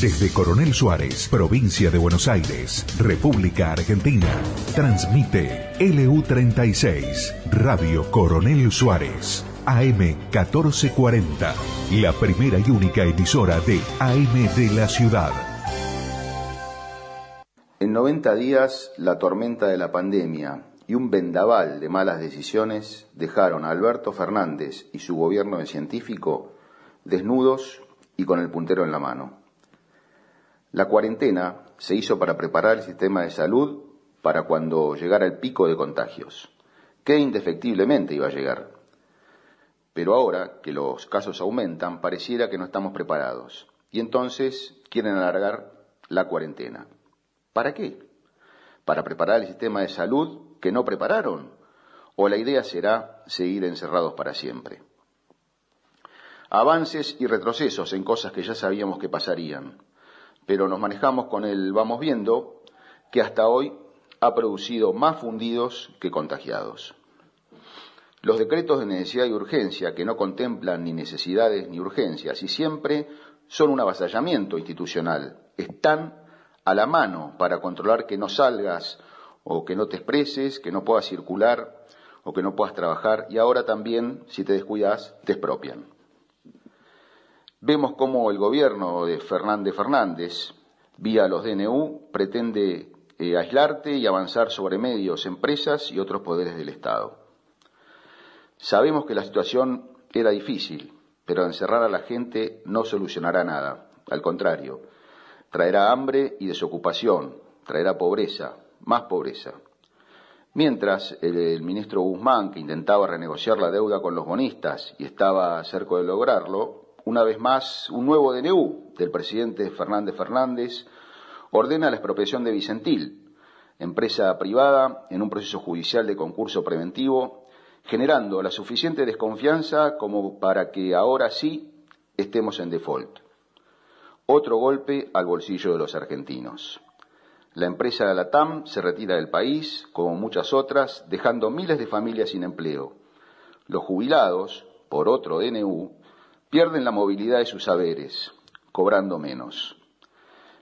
Desde Coronel Suárez, provincia de Buenos Aires, República Argentina, transmite LU36, Radio Coronel Suárez, AM 1440, la primera y única emisora de AM de la ciudad. En 90 días, la tormenta de la pandemia y un vendaval de malas decisiones dejaron a Alberto Fernández y su gobierno de científico desnudos y con el puntero en la mano. La cuarentena se hizo para preparar el sistema de salud para cuando llegara el pico de contagios, que indefectiblemente iba a llegar. Pero ahora que los casos aumentan, pareciera que no estamos preparados, y entonces quieren alargar la cuarentena. ¿Para qué? ¿Para preparar el sistema de salud que no prepararon? ¿O la idea será seguir encerrados para siempre? Avances y retrocesos en cosas que ya sabíamos que pasarían, pero nos manejamos con el vamos viendo que hasta hoy ha producido más fundidos que contagiados. Los decretos de necesidad y urgencia, que no contemplan ni necesidades ni urgencias y siempre son un avasallamiento institucional, están a la mano para controlar que no salgas o que no te expreses, que no puedas circular o que no puedas trabajar y ahora también, si te descuidas, te expropian. Vemos cómo el gobierno de Fernández Fernández, vía los DNU, pretende eh, aislarte y avanzar sobre medios, empresas y otros poderes del Estado. Sabemos que la situación era difícil, pero encerrar a la gente no solucionará nada. Al contrario, traerá hambre y desocupación, traerá pobreza, más pobreza. Mientras el, ministro Guzmán, que intentaba renegociar la deuda con los bonistas y estaba cerca de lograrlo, una vez más, un nuevo DNU del presidente Fernández Fernández ordena la expropiación de Vicentil, empresa privada en un proceso judicial de concurso preventivo, generando la suficiente desconfianza como para que ahora sí estemos en default. Otro golpe al bolsillo de los argentinos. La empresa de la TAM se retira del país, como muchas otras, dejando miles de familias sin empleo. Los jubilados, por otro DNU, pierden la movilidad de sus saberes, cobrando menos.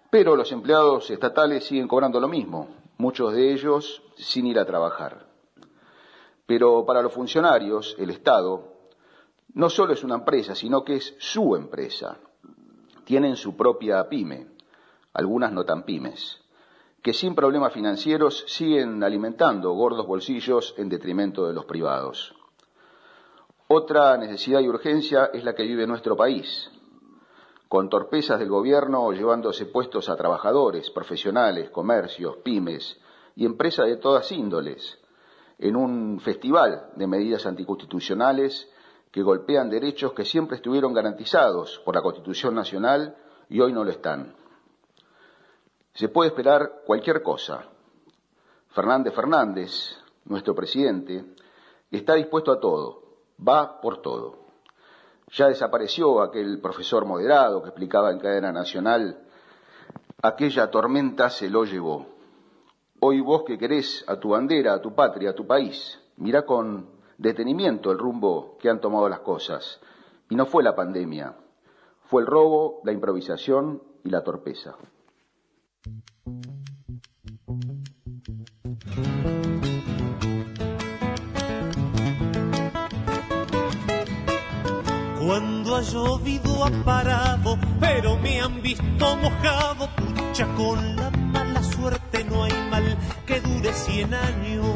Pero los empleados estatales siguen cobrando lo mismo, muchos de ellos sin ir a trabajar. Pero para los funcionarios, el Estado no solo es una empresa, sino que es su empresa tienen su propia pyme, algunas no tan pymes, que sin problemas financieros siguen alimentando gordos bolsillos en detrimento de los privados. Otra necesidad y urgencia es la que vive nuestro país, con torpezas del gobierno llevándose puestos a trabajadores, profesionales, comercios, pymes y empresas de todas índoles, en un festival de medidas anticonstitucionales que golpean derechos que siempre estuvieron garantizados por la Constitución Nacional y hoy no lo están. Se puede esperar cualquier cosa. Fernández Fernández, nuestro presidente, está dispuesto a todo, va por todo. Ya desapareció aquel profesor moderado que explicaba en cadena nacional, aquella tormenta se lo llevó. Hoy vos que querés a tu bandera, a tu patria, a tu país, mirá con detenimiento el rumbo que han tomado las cosas. Y no fue la pandemia, fue el robo, la improvisación y la torpeza. Cuando ha llovido ha parado, pero me han visto mojado, pucha con la mala suerte no hay mal que dure cien años.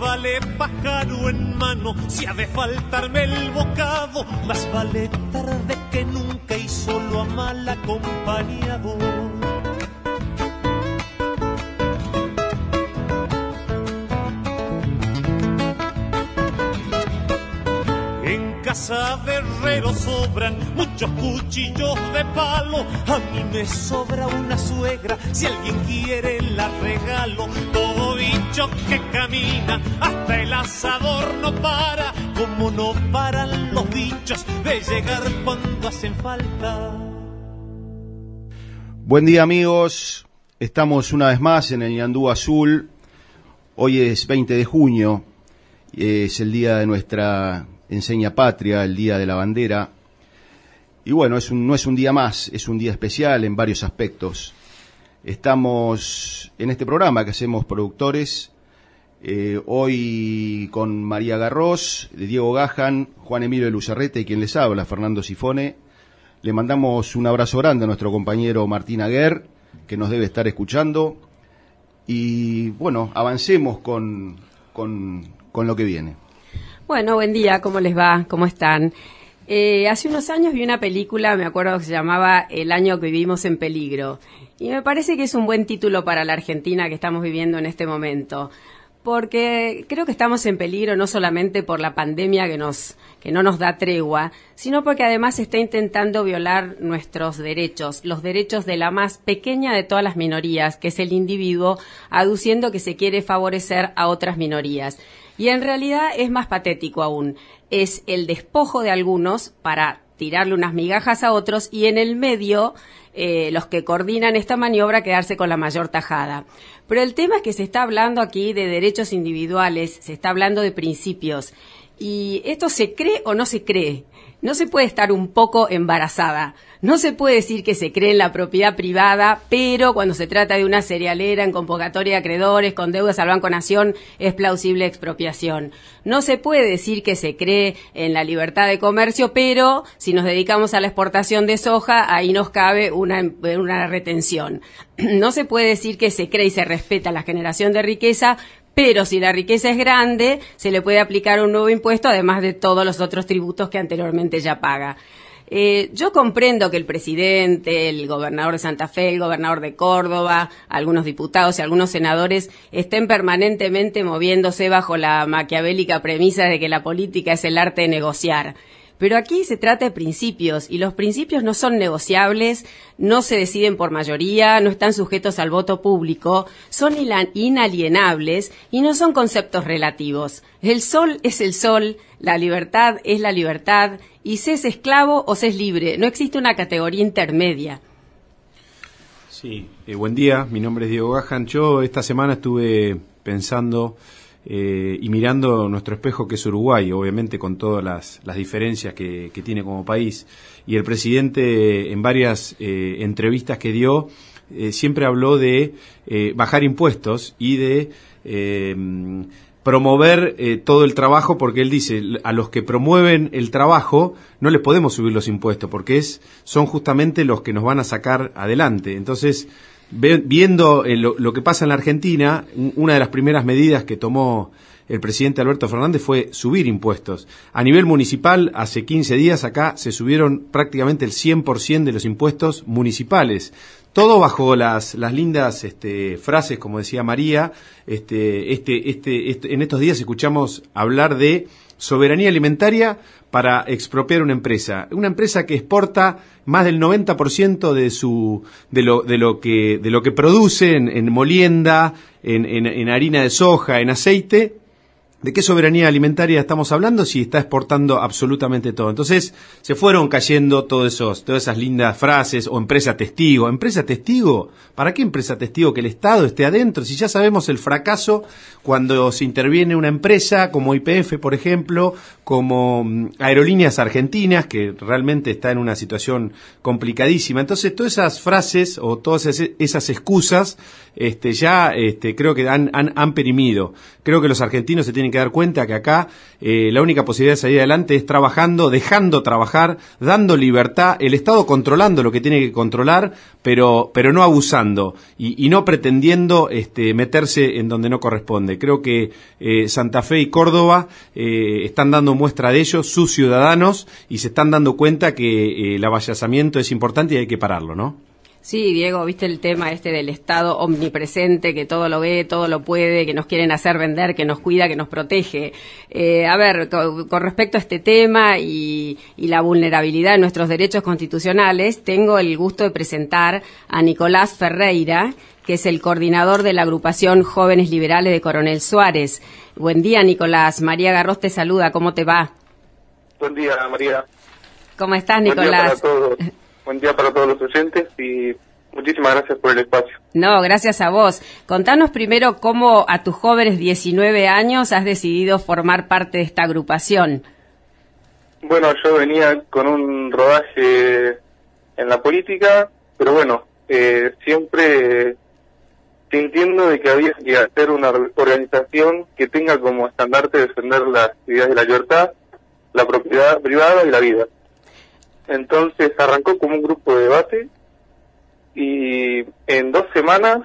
vale pájaro en mano, si ha de faltarme el bocado, más vale tarde que nunca y solo a mal acompañado. Casa de herrero sobran muchos cuchillos de palo. A mí me sobra una suegra, si alguien quiere la regalo. Todo bicho que camina, hasta el asador no para, como no paran los bichos de llegar cuando hacen falta. Buen día amigos, estamos una vez más en el Ñandú Azul, Hoy es 20 de junio, es el día de nuestra enseña patria, el día de la bandera. Y bueno, es un, no es un día más, es un día especial en varios aspectos. Estamos en este programa que hacemos productores, eh, hoy con María Garros, Diego Gajan, Juan Emilio Lucerrete y quien les habla, Fernando Sifone. Le mandamos un abrazo grande a nuestro compañero Martín Aguer, que nos debe estar escuchando. Y bueno, avancemos con, con, con lo que viene. Bueno, buen día, ¿cómo les va? ¿Cómo están? Eh, hace unos años vi una película, me acuerdo que se llamaba El año que vivimos en peligro. Y me parece que es un buen título para la Argentina que estamos viviendo en este momento. Porque creo que estamos en peligro no solamente por la pandemia que, nos, que no nos da tregua, sino porque además está intentando violar nuestros derechos, los derechos de la más pequeña de todas las minorías, que es el individuo, aduciendo que se quiere favorecer a otras minorías. Y en realidad es más patético aún. Es el despojo de algunos para tirarle unas migajas a otros y en el medio eh, los que coordinan esta maniobra quedarse con la mayor tajada. Pero el tema es que se está hablando aquí de derechos individuales, se está hablando de principios. ¿Y esto se cree o no se cree? No se puede estar un poco embarazada. No se puede decir que se cree en la propiedad privada, pero cuando se trata de una cerealera en convocatoria de acreedores con deudas al Banco Nación es plausible expropiación. No se puede decir que se cree en la libertad de comercio, pero si nos dedicamos a la exportación de soja, ahí nos cabe una, una retención. No se puede decir que se cree y se respeta la generación de riqueza, pero si la riqueza es grande, se le puede aplicar un nuevo impuesto, además de todos los otros tributos que anteriormente ya paga. Eh, yo comprendo que el presidente, el gobernador de Santa Fe, el gobernador de Córdoba, algunos diputados y algunos senadores estén permanentemente moviéndose bajo la maquiavélica premisa de que la política es el arte de negociar. Pero aquí se trata de principios y los principios no son negociables, no se deciden por mayoría, no están sujetos al voto público, son inalienables y no son conceptos relativos. El sol es el sol, la libertad es la libertad y se es esclavo o se es libre. No existe una categoría intermedia. Sí, eh, buen día, mi nombre es Diego Gajan. Yo esta semana estuve pensando eh, y mirando nuestro espejo que es Uruguay, obviamente con todas las, diferencias que, tiene como país. Y el presidente en varias eh, entrevistas que dio eh, siempre habló de bajar impuestos y de promover todo el trabajo porque él dice a los que promueven el trabajo no les podemos subir los impuestos porque es son justamente los que nos van a sacar adelante entonces viendo eh, lo, que pasa en la Argentina, una de las primeras medidas que tomó el presidente Alberto Fernández fue subir impuestos. A nivel municipal, hace 15 días acá se subieron prácticamente el 100% de los impuestos municipales. Todo bajo las, las lindas este, frases, como decía María. Este, este, este, este, en estos días escuchamos hablar de soberanía alimentaria para expropiar una empresa. Una empresa que exporta más del 90% de, su, de, lo, de, lo que, de lo que produce en, molienda, en, en harina de soja, en aceite, ¿De qué soberanía alimentaria estamos hablando si está exportando absolutamente todo? Entonces se fueron cayendo todos esos, todas esas lindas frases o empresa testigo. ¿Empresa testigo? ¿Para qué empresa testigo? Que el Estado esté adentro. Si ya sabemos el fracaso cuando se interviene una empresa como IPF, por ejemplo, como mm, Aerolíneas Argentinas, que realmente está en una situación complicadísima. Entonces todas esas frases o todas esas excusas este, ya este, creo que han, han, han perimido. Creo que los argentinos se tienen que dar cuenta que acá eh, la única posibilidad de salir adelante es trabajando, dejando trabajar, dando libertad, el Estado controlando lo que tiene que controlar, pero, pero no abusando y, no pretendiendo este, meterse en donde no corresponde. Creo que eh, Santa Fe y Córdoba eh, están dando muestra de ello, sus ciudadanos, y se están dando cuenta que el avallazamiento es importante y hay que pararlo, ¿no? Sí, Diego, viste el tema este del Estado omnipresente, que todo lo ve, todo lo puede, que nos quieren hacer vender, que nos cuida, que nos protege. Eh, a ver, con, respecto a este tema y, la vulnerabilidad de nuestros derechos constitucionales, tengo el gusto de presentar a Nicolás Ferreira, que es el coordinador de la agrupación Jóvenes Liberales de Coronel Suárez. Buen día, Nicolás. María Garros te saluda. ¿Cómo te va? Buen día, María. ¿Cómo estás, Nicolás? Buen día para todos los oyentes y Muchísimas gracias por el espacio. No, gracias a vos. Contanos primero cómo a tus jóvenes 19 años has decidido formar parte de esta agrupación. Bueno, yo venía con un rodaje en la política, pero bueno, eh, siempre sintiendo de que había que hacer una organización que tenga como estandarte defender las ideas de la libertad, la propiedad privada y la vida. Entonces arrancó como un grupo de debate y en dos semanas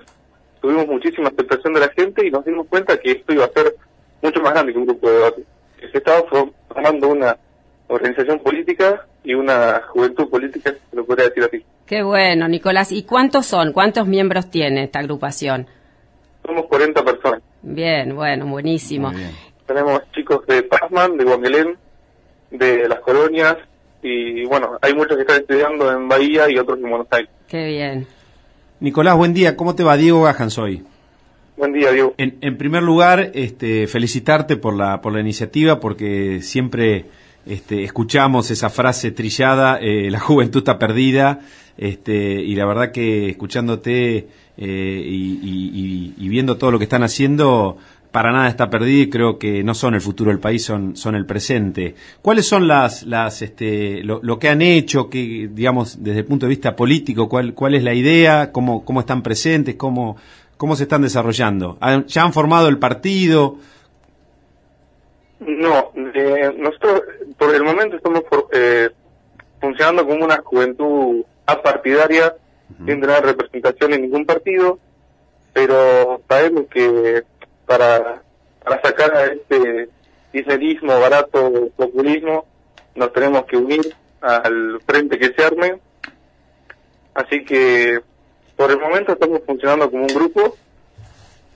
tuvimos muchísima aceptación de la gente y nos dimos cuenta que esto iba a ser mucho más grande que un grupo de debate. Se estaba formando una organización política y una juventud política, se lo podría decir así. Qué bueno, Nicolás. ¿Y cuántos son? ¿Cuántos miembros tiene esta agrupación? Somos 40 personas. Bien, bueno, buenísimo. Tenemos chicos de Pazman, de Guangelén, de las colonias, y bueno, hay muchos que están estudiando en Bahía y otros en Buenos Aires. Qué bien. Nicolás, buen día. ¿Cómo te va? Diego Gajansoy. Buen día, Diego. En, en, primer lugar, este, felicitarte por la, por la iniciativa, porque siempre este, escuchamos esa frase trillada, eh, la juventud está perdida, este, y la verdad que escuchándote eh, y, y, viendo todo lo que están haciendo, para nada está perdido y creo que no son el futuro del país, son, son el presente. ¿Cuáles son las, las, este, lo, lo, que han hecho, que, digamos, desde el punto de vista político, cuál, cuál es la idea, cómo, cómo están presentes, cómo, cómo se están desarrollando? ¿Ya han formado el partido? No, eh, nosotros por el momento estamos eh, funcionando como una juventud apartidaria, sin tener representación en ningún partido, pero sabemos que para, para sacar a este kirchnerismo barato populismo nos tenemos que unir al frente que se arme. Así que por el momento estamos funcionando como un grupo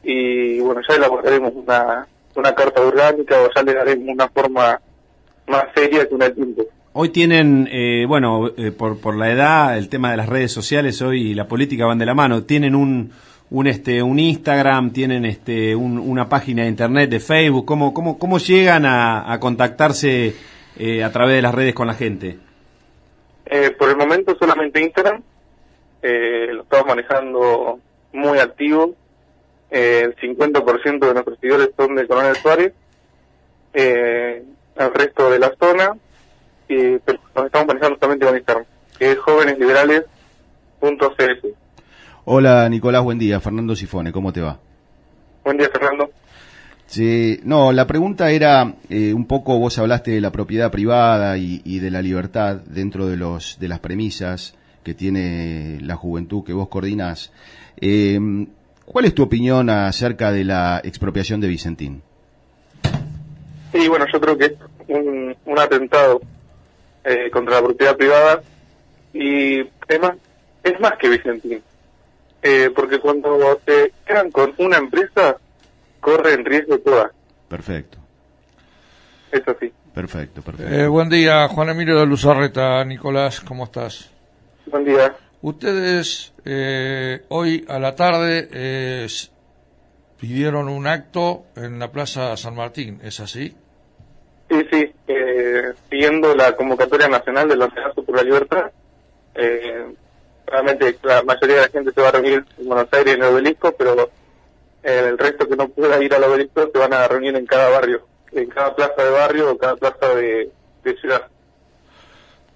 y bueno, ya elaboraremos una, una carta orgánica o ya le daremos una forma más seria que una tiempo. Hoy tienen, eh, bueno, eh, por, por la edad, el tema de las redes sociales hoy y la política van de la mano. Tienen un, un este un Instagram, tienen este una página de internet de Facebook, ¿cómo cómo cómo llegan a, contactarse eh, a través de las redes con la gente? Eh, por el momento solamente Instagram, eh, lo estamos manejando muy activo. el 50% de nuestros seguidores son de Coronel Suárez, el resto de la zona, y, pero nos estamos manejando solamente con Instagram, que es jóvenesliberales.cs. Hola Nicolás, buen día. Fernando Sifone, ¿cómo te va? Buen día, Fernando. Sí, no, la pregunta era eh, un poco, vos hablaste de la propiedad privada y, de la libertad dentro de, los, de las premisas que tiene la juventud que vos coordinás. Eh, ¿Cuál es tu opinión acerca de la expropiación de Vicentín? Sí, bueno, yo creo que es un, un atentado eh, contra la propiedad privada y es más, es más que Vicentín eh, porque cuando se quedan con una empresa, corren riesgo todas. Perfecto. Es así. Perfecto, perfecto. Eh, buen día, Juan Emilio de Luzarreta. Nicolás, ¿cómo estás? Buen día. Ustedes eh, hoy a la tarde pidieron un acto en la Plaza San Martín, ¿es así? Sí, sí, siguiendo la convocatoria nacional del Ordenazo por la Libertad, eh, realmente la mayoría de la gente se va a reunir en Buenos Aires en el obelisco, pero el resto que no pueda ir al obelisco se van a reunir en cada barrio, en cada plaza de barrio o cada plaza de, ciudad.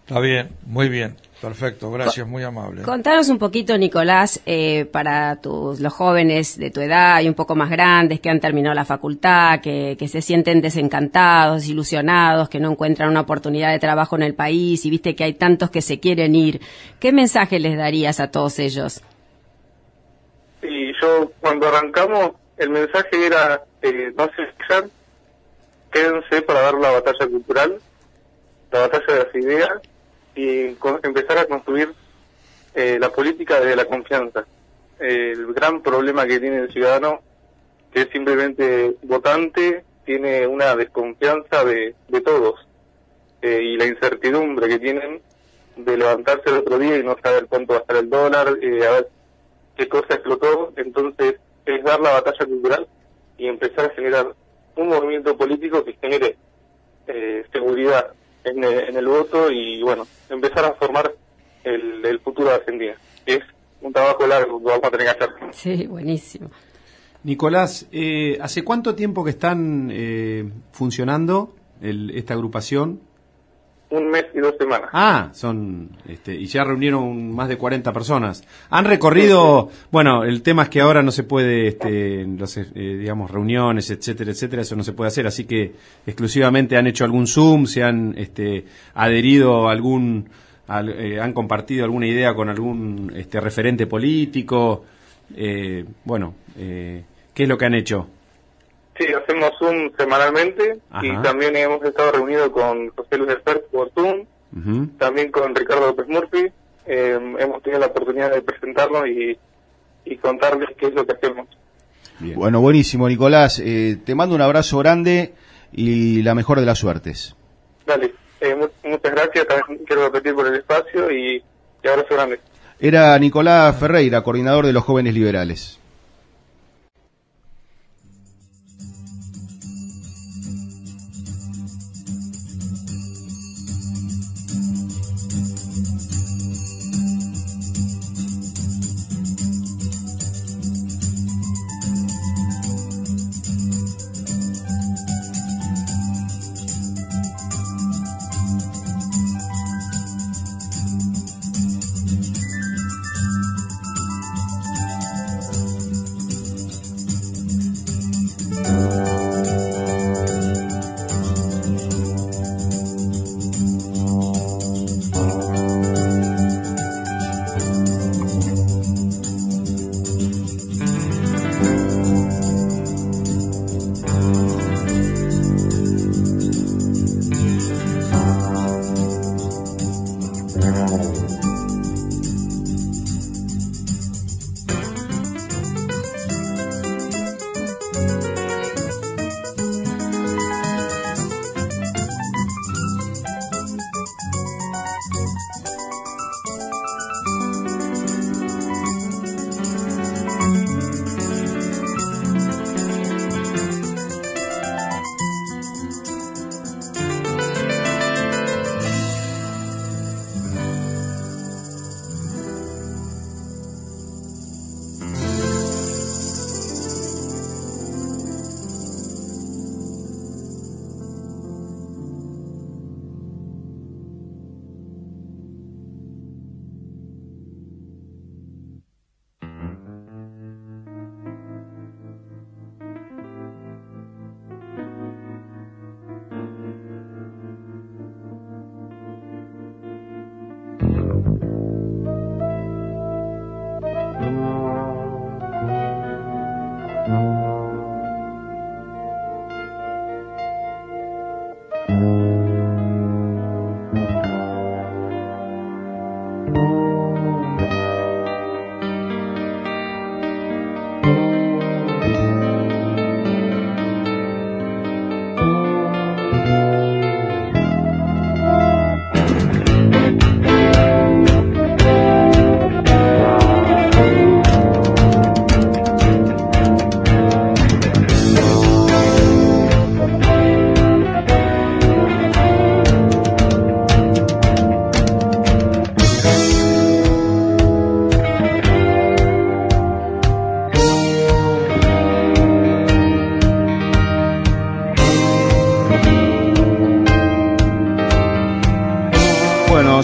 Está bien, muy bien. Perfecto, gracias, muy amable. Contanos un poquito, Nicolás, eh, para tus, los jóvenes de tu edad y un poco más grandes que han terminado la facultad, que, que se sienten desencantados, ilusionados, que no encuentran una oportunidad de trabajo en el país y viste que hay tantos que se quieren ir. ¿Qué mensaje les darías a todos ellos? Sí, yo cuando arrancamos, el mensaje era eh, no se fijan, quédense para dar la batalla cultural, la batalla de las ideas y empezar a construir eh, la política de la confianza. el gran problema que tiene el ciudadano, que es simplemente votante, tiene una desconfianza de, de todos eh, y la incertidumbre que tienen de levantarse el otro día y no saber cuánto va a estar el dólar, eh, a ver qué cosa explotó. Entonces, es dar la batalla cultural y empezar a generar un movimiento político que genere seguridad en el, voto y, bueno, empezar a formar el, futuro de Argentina. Es un trabajo largo que vamos a tener que hacer. Sí, buenísimo. Nicolás, eh, ¿hace cuánto tiempo que están eh, funcionando el- esta agrupación? Un mes y dos semanas. Ah, son, este, y ya reunieron más de 40 personas. Han recorrido, bueno, el tema es que ahora no se puede, este, los, eh, digamos, reuniones, etcétera, etcétera, eso no se puede hacer, así que exclusivamente han hecho algún Zoom, se han, este, adherido a algún, al- eh, han compartido alguna idea con algún, este, referente político, eh, bueno, eh, ¿qué es lo que han hecho? Sí, hacemos Zoom semanalmente y también hemos estado reunidos con José Luis Esper por Zoom, también con Ricardo López Murphy. Eh, hemos tenido la oportunidad de presentarnos y, y contarles qué es lo que hacemos. Bien. Bueno, buenísimo, Nicolás. Eh, te mando un abrazo grande y la mejor de las suertes. Dale, eh, mu- muchas gracias, también quiero repetir por el espacio y, y abrazo grande. Era Nicolás Ferreira, coordinador de los jóvenes liberales.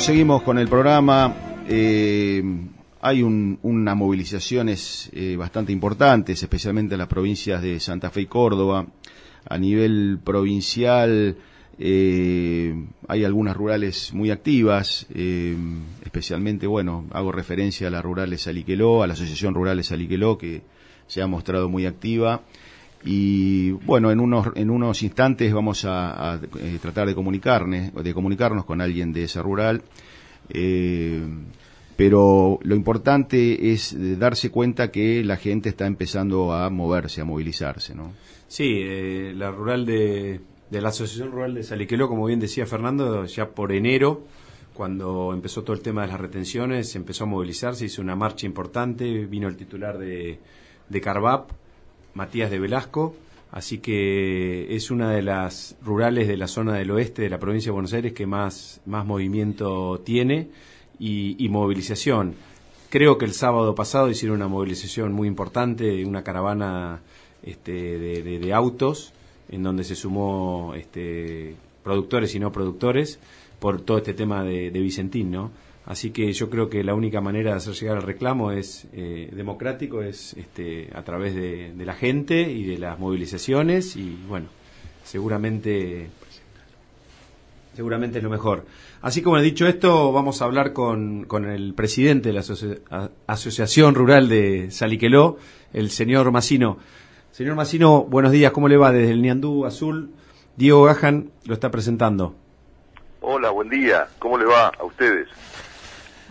Seguimos con el programa. Eh, hay un- unas movilizaciones eh, bastante importantes, especialmente en las provincias de Santa Fe y Córdoba. A nivel provincial eh, hay algunas rurales muy activas, eh, especialmente, bueno, hago referencia a las rurales Aliqueló, a la Asociación Rurales Aliqueló, que se ha mostrado muy activa. Y bueno, en unos, en unos instantes vamos a, eh, tratar de comunicarnos, de comunicarnos con alguien de esa rural. Eh, pero lo importante es eh, darse cuenta que la gente está empezando a moverse, a movilizarse, ¿no? Sí, eh, la rural de, de la Asociación Rural de Saliqueló, como bien decía Fernando, ya por enero, cuando empezó todo el tema de las retenciones, empezó a movilizarse, hizo una marcha importante, vino el titular de, de Carvap, Matías de Velasco, así que es una de las rurales de la zona del oeste de la provincia de Buenos Aires que más, más movimiento tiene y, movilización. Creo que el sábado pasado hicieron una movilización muy importante, una caravana este, de, de, autos, en donde se sumó este, productores y no productores por todo este tema de, de Vicentín, ¿no? Así que yo creo que la única manera de hacer llegar el reclamo es eh, democrático, es este, a través de, la gente y de las movilizaciones y bueno, seguramente seguramente es lo mejor. Así como he dicho esto, vamos a hablar con, con el presidente de la Asociación Rural de Saliqueló, el señor Masino. Señor Masino, buenos días, ¿cómo le va desde el Niandú Azul? Diego Gajan lo está presentando. Hola, buen día, ¿cómo le va a ustedes?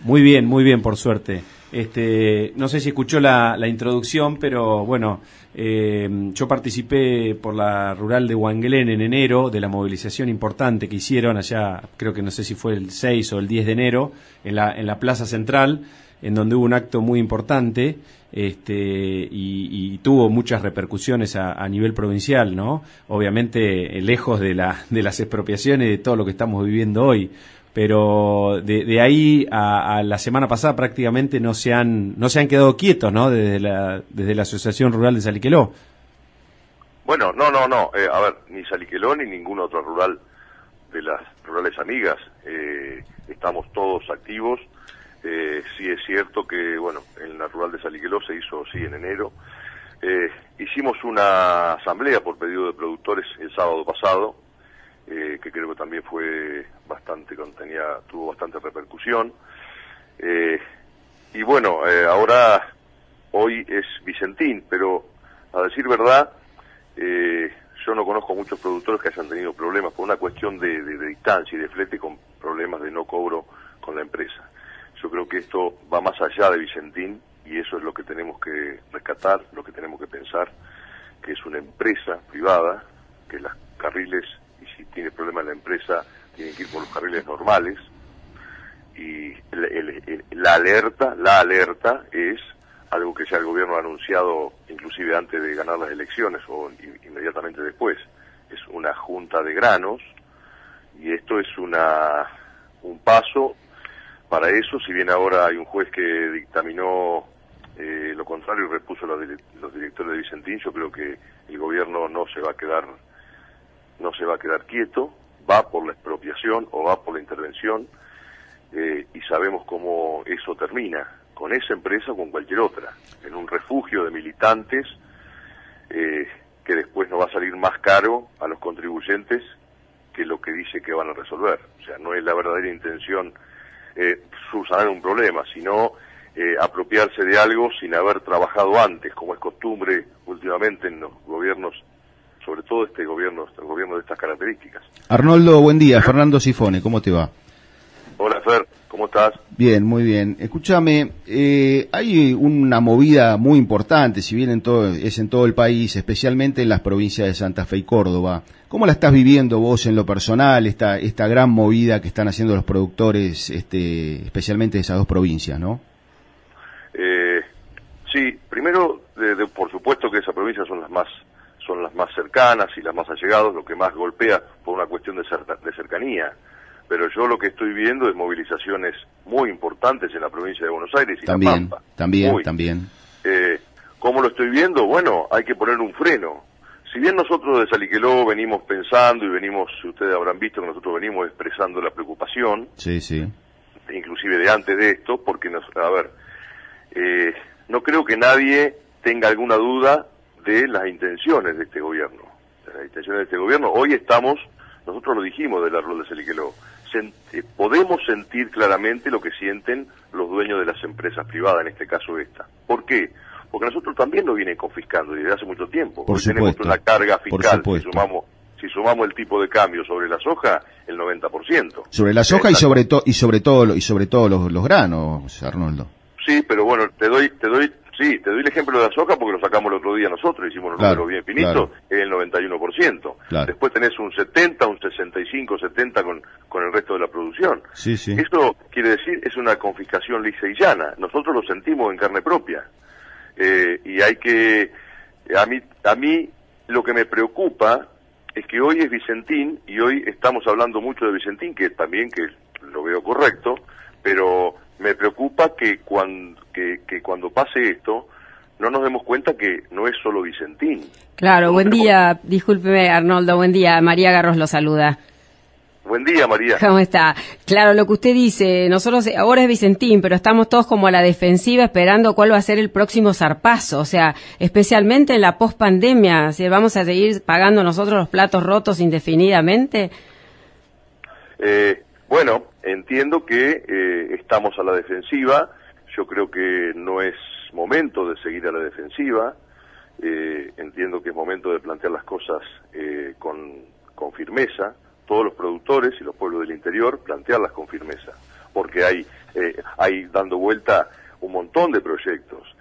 Muy bien, muy bien, por suerte. Este, no sé si escuchó la, introducción, pero bueno, eh, yo participé por la rural de Wangelén en enero de la movilización importante que hicieron allá, creo que no sé si fue el 6 o el 10 de enero, en la, en la Plaza Central, en donde hubo un acto muy importante este, y, tuvo muchas repercusiones a, nivel provincial, ¿no? Obviamente, lejos de, la, de las expropiaciones y de todo lo que estamos viviendo hoy pero de, de ahí a, la semana pasada prácticamente no se han no se han quedado quietos, ¿no? Desde la desde la Asociación Rural de Saliqueló. Bueno, no, no, no. Eh, a ver, ni Saliqueló ni ningún otro rural de las rurales amigas eh, estamos todos activos. Eh, sí es cierto que, bueno, en la rural de Saliqueló se hizo, sí, en enero. Eh, hicimos una asamblea por pedido de productores el sábado pasado, eh, que creo que también fue bastante, tenía, tuvo bastante repercusión. Eh, y bueno, eh, ahora, hoy es Vicentín, pero a decir verdad, eh, yo no conozco muchos productores que hayan tenido problemas por una cuestión de, distancia y de flete con problemas de no cobro con la empresa. Yo creo que esto va más allá de Vicentín y eso es lo que tenemos que rescatar, lo que tenemos que pensar, que es una empresa privada, que las carriles si tiene problemas la empresa, tienen que ir por los carriles normales. Y el, la alerta, la alerta es algo que ya el gobierno ha anunciado inclusive antes de ganar las elecciones o inmediatamente después. Es una junta de granos y esto es una un paso para eso, si bien ahora hay un juez que dictaminó eh, lo contrario y repuso los, los directores de Vicentín, yo creo que el gobierno no se va a quedar no se va a quedar quieto, va por la expropiación o va por la intervención eh, y sabemos cómo eso termina, con esa empresa o con cualquier otra, en un refugio de militantes eh, que después nos va a salir más caro a los contribuyentes que lo que dice que van a resolver. O sea, no es la verdadera intención eh, subsanar un problema, sino eh, apropiarse de algo sin haber trabajado antes, como es costumbre últimamente en los gobiernos sobre todo este gobierno, este gobierno de estas características. Arnoldo, buen día. Fernando Sifone, ¿cómo te va? Hola, Fer, ¿cómo estás? Bien, muy bien. Escúchame, eh, hay una movida muy importante, si bien en todo, es en todo el país, especialmente en las provincias de Santa Fe y Córdoba. ¿Cómo la estás viviendo vos en lo personal, esta, esta gran movida que están haciendo los productores, este, especialmente de esas dos provincias, no? Eh, sí, primero, de, de, por supuesto que esas provincias son las más son las más cercanas y las más allegadas, lo que más golpea por una cuestión de, cer de cercanía. Pero yo lo que estoy viendo es movilizaciones muy importantes en la provincia de Buenos Aires y también, La Pampa. También, muy. también. Eh, ¿Cómo lo estoy viendo? Bueno, hay que poner un freno. Si bien nosotros de Saliqueló venimos pensando y venimos, ustedes habrán visto que nosotros venimos expresando la preocupación, sí, sí. inclusive de antes de esto, porque, nos, a ver, eh, no creo que nadie tenga alguna duda de las intenciones de este gobierno. De las intenciones de este gobierno. Hoy estamos, nosotros lo dijimos de la rol de Seliqueló, Sent, eh, podemos sentir claramente lo que sienten los dueños de las empresas privadas, en este caso esta. ¿Por qué? Porque nosotros también nos vienen confiscando desde hace mucho tiempo. Por supuesto, tenemos una carga fiscal, si sumamos, si sumamos el tipo de cambio sobre la soja, el 90%. Sobre la soja y sobre, to y sobre todo y sobre todo los, los granos, Arnoldo. Sí, pero bueno, te doy te doy Sí, te doy el ejemplo de la soja porque lo sacamos el otro día nosotros, hicimos un claro, número bien finito, claro. es el 91%. Claro. Después tenés un 70, un 65, 70 con, con el resto de la producción. Sí, sí. Esto quiere decir, es una confiscación lisa y llana. Nosotros lo sentimos en carne propia. Eh, y hay que, a mí, a mí lo que me preocupa es que hoy es Vicentín y hoy estamos hablando mucho de Vicentín, que también que lo veo correcto, pero me preocupa que cuando, que, que cuando pase esto no nos demos cuenta que no es solo Vicentín. Claro, buen día, discúlpeme Arnoldo, buen día, María Garros lo saluda. Buen día, María. ¿Cómo está? Claro, lo que usted dice, nosotros ahora es Vicentín, pero estamos todos como a la defensiva esperando cuál va a ser el próximo zarpazo, o sea, especialmente en la pospandemia, si vamos a seguir pagando nosotros los platos rotos indefinidamente. Eh, bueno, entiendo que eh, estamos a la defensiva, yo creo que no es momento de seguir a la defensiva, eh, entiendo que es momento de plantear las cosas eh, con, con firmeza, todos los productores y los pueblos del interior plantearlas con firmeza, porque hay, eh, hay dando vuelta un montón de proyectos,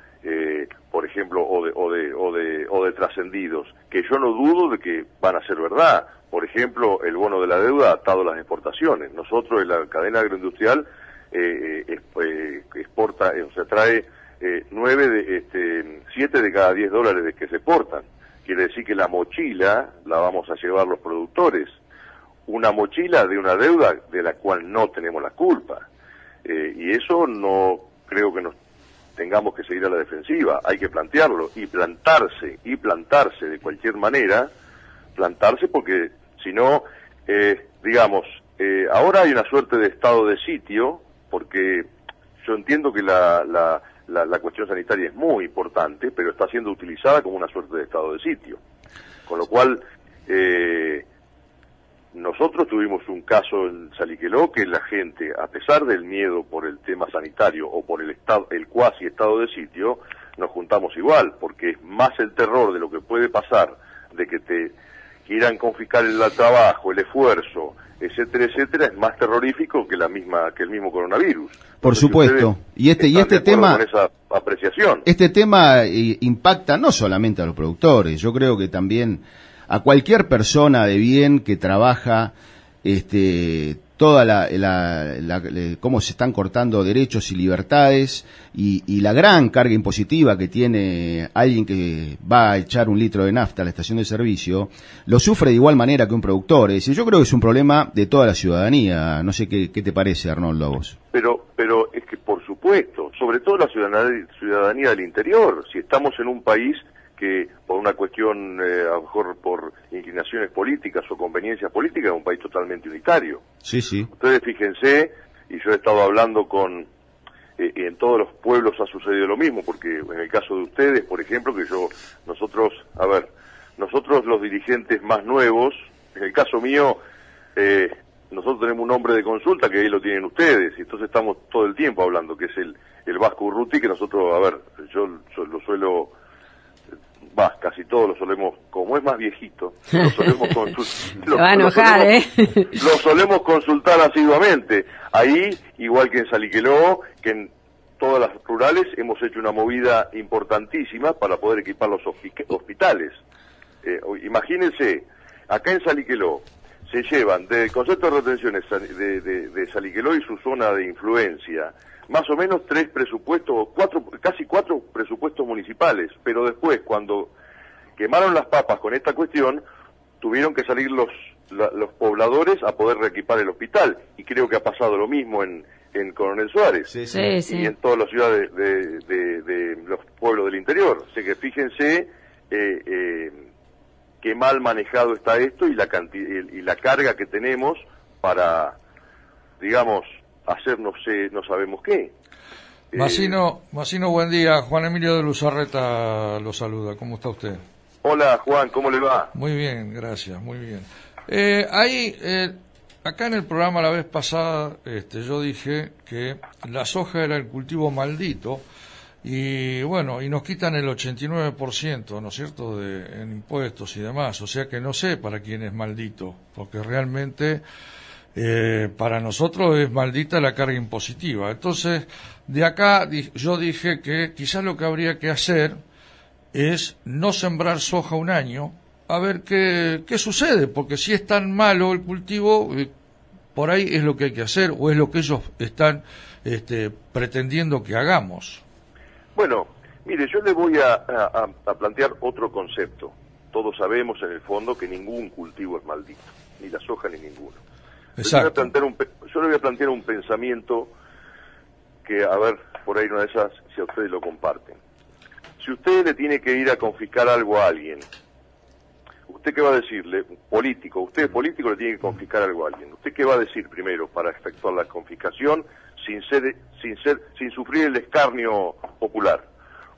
por ejemplo, o de, o de, o de, o de trascendidos, que yo no dudo de que van a ser verdad. Por ejemplo, el bono de la deuda atado las exportaciones. Nosotros en la cadena agroindustrial eh, eh, eh exporta, o sea, trae eh, nueve de, este, siete de cada diez dólares de que se exportan. Quiere decir que la mochila la vamos a llevar los productores una mochila de una deuda de la cual no tenemos la culpa. Eh, y eso no creo que nos tengamos que seguir a la defensiva, hay que plantearlo y plantarse, y plantarse de cualquier manera, plantarse porque si no, eh, digamos, eh, ahora hay una suerte de estado de sitio, porque yo entiendo que la, la, la, la cuestión sanitaria es muy importante, pero está siendo utilizada como una suerte de estado de sitio. Con lo cual, eh, nosotros tuvimos un caso en Saliqueló que la gente, a pesar del miedo por el tema sanitario o por el estado, el cuasi estado de sitio, nos juntamos igual, porque es más el terror de lo que puede pasar, de que te quieran confiscar el trabajo, el esfuerzo, etcétera, etcétera, es más terrorífico que la misma que el mismo coronavirus. Por supuesto. Y este y este tema con esa apreciación. Este tema eh, impacta no solamente a los productores, yo creo que también a cualquier persona de bien que trabaja, este, toda la, la- la- le- cómo se están cortando derechos y libertades y, y la gran carga impositiva que tiene alguien que va a echar un litro de nafta a la estación de servicio, lo sufre de igual manera que un productor. Es decir, yo creo que es un problema de toda la ciudadanía. No sé qué, qué te parece, Arnoldo, a vos. Pero, pero es que por supuesto, sobre todo la ciudadanía, ciudadanía del interior, si estamos en un país que por una cuestión, eh, a lo mejor por inclinaciones políticas o conveniencias políticas, es un país totalmente unitario. Sí, sí. Ustedes fíjense, y yo he estado hablando con, eh, en todos los pueblos ha sucedido lo mismo, porque en el caso de ustedes, por ejemplo, que yo, nosotros, a ver, nosotros los dirigentes más nuevos, en el caso mío, eh, nosotros tenemos un nombre de consulta que ahí lo tienen ustedes, y entonces estamos todo el tiempo hablando, que es el, el Vasco Urruti, que nosotros, a ver, yo, yo lo suelo, va, casi todos lo solemos, como es más viejito, lo solemos consultar. Se va a enojar, ¿eh? Lo solemos consultar asiduamente. Ahí, igual que en Saliqueló, que en todas las rurales, hemos hecho una movida importantísima para poder equipar los hospi- hospitales. Eh, imagínense, acá en Saliqueló se llevan del concepto de retenciones de, de, de Saliqueló y su zona de influencia, más o menos tres presupuestos, cuatro, casi cuatro presupuestos municipales, pero después cuando quemaron las papas con esta cuestión, tuvieron que salir los, la- los pobladores a poder reequipar el hospital. Y creo que ha pasado lo mismo en, en Coronel Suárez Sí, sí. y en todas las ciudades de, de- de los pueblos del interior. Así que fíjense eh, eh, qué mal manejado está esto y la, canti- y, la carga que tenemos para, digamos, hacer no sé, no sabemos qué. Eh, Masino, Masino, buen día. Juan Emilio de Luzarreta lo saluda. ¿Cómo está usted? Hola Juan, ¿cómo le va? Muy bien, gracias, muy bien. Eh, ahí, eh, acá en el programa la vez pasada, este, yo dije que la soja era el cultivo maldito y bueno, y nos quitan el 89%, ¿no es cierto?, de, en impuestos y demás. O sea que no sé para quién es maldito, porque realmente eh, para nosotros es maldita la carga impositiva. Entonces, de acá yo dije que quizás lo que habría que hacer es no sembrar soja un año, a ver qué, qué sucede, porque si es tan malo el cultivo, eh, por ahí es lo que hay que hacer o es lo que ellos están este, pretendiendo que hagamos. Bueno, mire, yo le voy a, a- a plantear otro concepto. Todos sabemos en el fondo que ningún cultivo es maldito, ni la soja ni ninguno. Yo le, voy a un, yo le voy a plantear un pensamiento que, a ver, por ahí una de esas, si a ustedes lo comparten. Si usted le tiene que ir a confiscar algo a alguien, ¿usted qué va a decirle? Político, usted político le tiene que confiscar algo a alguien. ¿Usted qué va a decir primero para efectuar la confiscación sin ser, sin ser, sin sufrir el escarnio popular?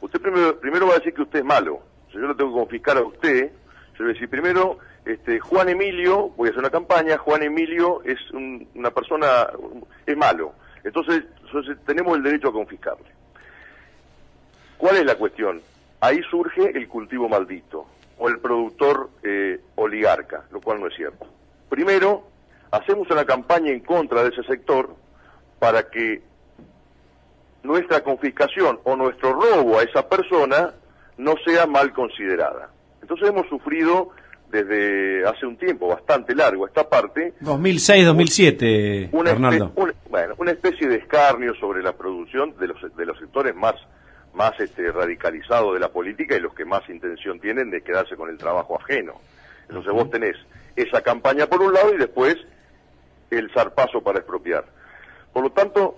Usted primero, primero va a decir que usted es malo. Yo le tengo que confiscar a usted, yo le voy a decir primero, este, Juan Emilio, voy a hacer una campaña, Juan Emilio es una persona, es malo. Entonces, entonces tenemos el derecho a confiscarle. ¿Cuál es la cuestión? Ahí surge el cultivo maldito o el productor eh, oligarca, lo cual no es cierto. Primero, hacemos una campaña en contra de ese sector para que nuestra confiscación o nuestro robo a esa persona no sea mal considerada. Entonces hemos sufrido desde hace un tiempo bastante largo esta parte. 2006-2007, Fernando. bueno, una especie de escarnio sobre la producción de los, de los sectores más, más este, radicalizados de la política y los que más intención tienen de quedarse con el trabajo ajeno. Entonces vos tenés esa campaña por un lado y después el zarpazo para expropiar. Por lo tanto,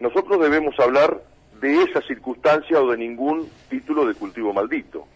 nosotros debemos hablar de esa circunstancia o de ningún título de cultivo maldito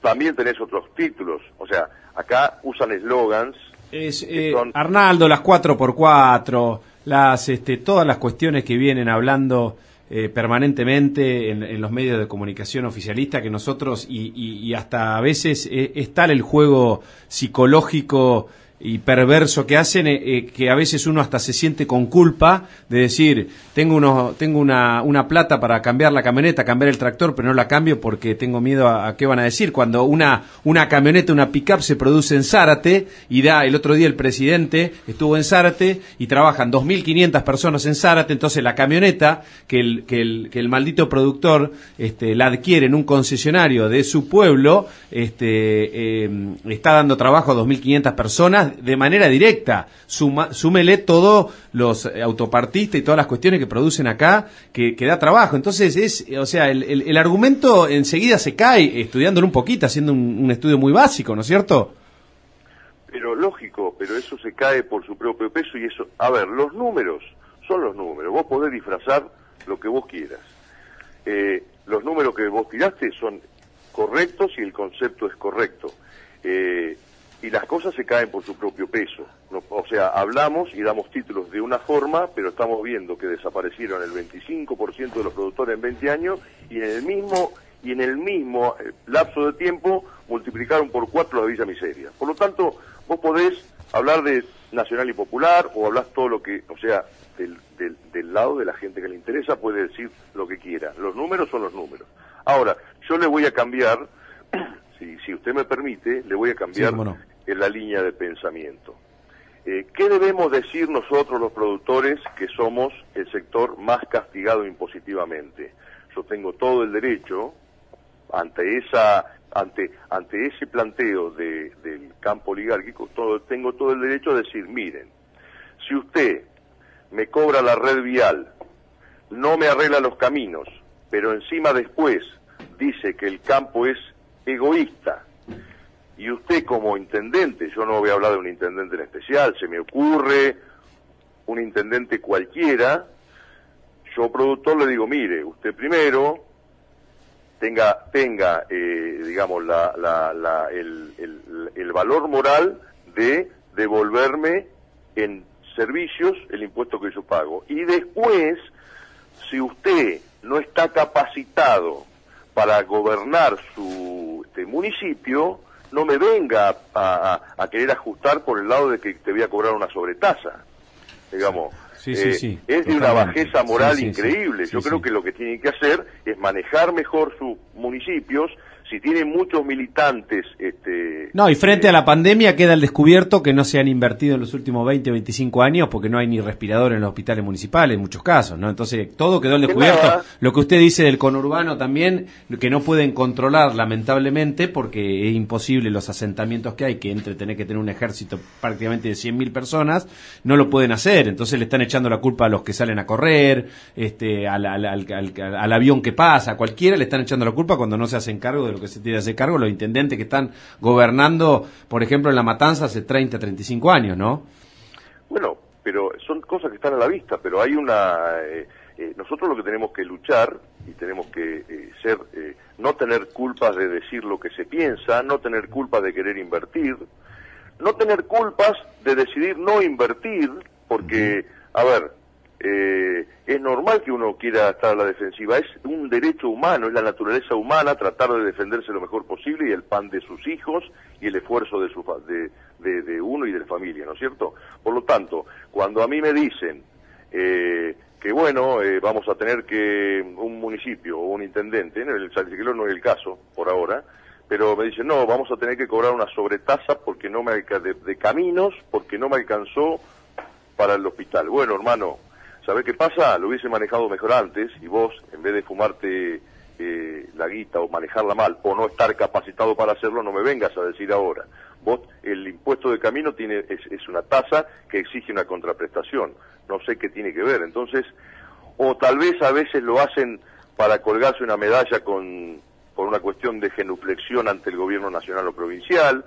también tenés otros títulos. O sea, acá usan eslogans. Es, eh, Arnaldo, las 4x4, las, este, todas las cuestiones que vienen hablando eh, permanentemente en, los medios de comunicación oficialista que nosotros, y, y, hasta a veces eh, es tal el juego psicológico y perverso que hacen eh, eh, que a veces uno hasta se siente con culpa de decir tengo uno tengo una, una plata para cambiar la camioneta cambiar el tractor pero no la cambio porque tengo miedo a, qué van a decir cuando una una camioneta una pickup se produce en Zárate y da el otro día el presidente estuvo en Zárate y trabajan 2.500 personas en Zárate entonces la camioneta que el que el, que el maldito productor este, la adquiere en un concesionario de su pueblo este eh, está dando trabajo a 2.500 personas de manera directa. súmele todos los autopartistas y todas las cuestiones que producen acá, que, da trabajo. Entonces, es, o sea, el, argumento enseguida se cae estudiándolo un poquito, haciendo un, estudio muy básico, ¿no es cierto? Pero lógico, pero eso se cae por su propio peso y eso, a ver, los números son los números, vos podés disfrazar lo que vos quieras. Eh, los números que vos tiraste son correctos y el concepto es correcto. Eh, y las cosas se caen por su propio peso. o sea, hablamos y damos títulos de una forma, pero estamos viendo que desaparecieron el 25% de los productores en 20 años y en el mismo y en el mismo eh, lapso de tiempo multiplicaron por cuatro la Villa Miseria. Por lo tanto, vos podés hablar de nacional y popular o hablar todo lo que, o sea, del, del, del lado de la gente que le interesa puede decir lo que quiera. Los números son los números. Ahora, yo le voy a cambiar si, si usted me permite, le voy a cambiar en la línea de pensamiento. Eh, ¿Qué debemos decir nosotros los productores que somos el sector más castigado impositivamente? Yo tengo todo el derecho ante esa ante ante ese planteo de, del campo oligárquico, todo, tengo todo el derecho a decir, miren, si usted me cobra la red vial, no me arregla los caminos, pero encima después dice que el campo es egoísta. Y usted como intendente, yo no voy a hablar de un intendente en especial, se me ocurre un intendente cualquiera, yo productor le digo, mire, usted primero tenga, tenga eh, digamos, la, la, el, el, el valor moral de devolverme en servicios el impuesto que yo pago. Y después, si usted no está capacitado para gobernar su este, municipio, no me venga a, querer ajustar por el lado de que te voy a cobrar una sobretasa. Digamos, eh, es de una bajeza moral increíble. Yo creo que lo que tienen que hacer es manejar mejor sus municipios si tiene muchos militantes... Este, no, y frente a la pandemia queda el descubierto que no se han invertido en los últimos 20 o 25 años porque no hay ni respirador en los hospitales municipales en muchos casos, ¿no? Entonces, todo quedó al descubierto. Lo que usted dice del conurbano también, que no pueden controlar lamentablemente porque es imposible los asentamientos que hay, que entre tener que tener un ejército prácticamente de 100.000 personas, no lo pueden hacer. Entonces le están echando la culpa a los que salen a correr, este, al, al, al avión que pasa, a cualquiera le están echando la culpa cuando no se hacen cargo que se tiene hacer cargo los intendentes que están gobernando, por ejemplo, en La Matanza hace 30, 35 años, ¿no? Bueno, pero son cosas que están a la vista, pero hay una... Eh, eh, nosotros lo que tenemos que luchar y tenemos que eh, ser, no tener culpas de decir lo que se piensa, no tener culpas de querer invertir, no tener culpas de decidir no invertir, porque, a ver, es normal que uno quiera estar a la defensiva, es un derecho humano, es la naturaleza humana tratar de defenderse lo mejor posible y el pan de sus hijos y el esfuerzo de, su, de, de, uno y de la familia, ¿no es cierto? Por lo tanto, cuando a mí me dicen, eh, que bueno, eh, vamos a tener que un municipio o un intendente, en el Salchiquilón no es el caso por ahora, pero me dicen, no, vamos a tener que cobrar una sobretasa porque no me de, de caminos, porque no me alcanzó para el hospital. Bueno, hermano, ¿sabés qué pasa? Lo hubiese manejado mejor antes y vos, en vez de fumarte eh, la guita o manejarla mal o no estar capacitado para hacerlo, no me vengas a decir ahora. Vos, el impuesto de camino tiene, es, es una tasa que exige una contraprestación no sé qué tiene que ver. Entonces, o tal vez a veces lo hacen para colgarse una medalla con, por una cuestión de genuflexión ante el gobierno nacional o provincial.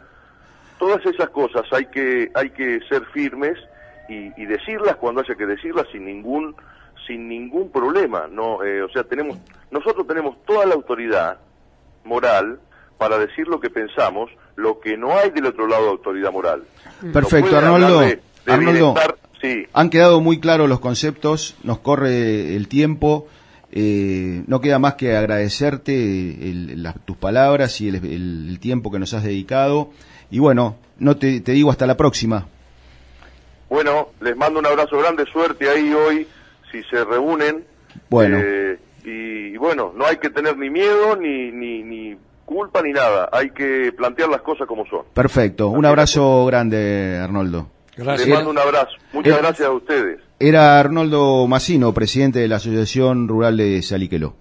Todas esas cosas hay que, hay que ser firmes y, y decirlas cuando haya que decirlas sin ningún, sin ningún problema. No, eh, o sea, tenemos, nosotros tenemos toda la autoridad moral para decir lo que pensamos, lo que no hay del otro lado de autoridad moral. Perfecto, Arnoldo. Arnoldo. Han quedado muy claros los conceptos, nos corre el tiempo. Eh, no queda más que agradecerte tus palabras y el, tiempo que nos has dedicado. Y bueno, no te, digo hasta la próxima. Bueno, les mando un abrazo grande, suerte ahí hoy, si se reúnen. Bueno. Eh, y, bueno, no hay que tener ni miedo, ni, ni, ni culpa, ni nada. Hay que plantear las cosas como son. Perfecto. Un abrazo grande, Arnoldo. Gracias. Les mando un abrazo. Muchas gracias a ustedes. Era Arnoldo Massino, presidente de la Asociación Rural de Saliqueló.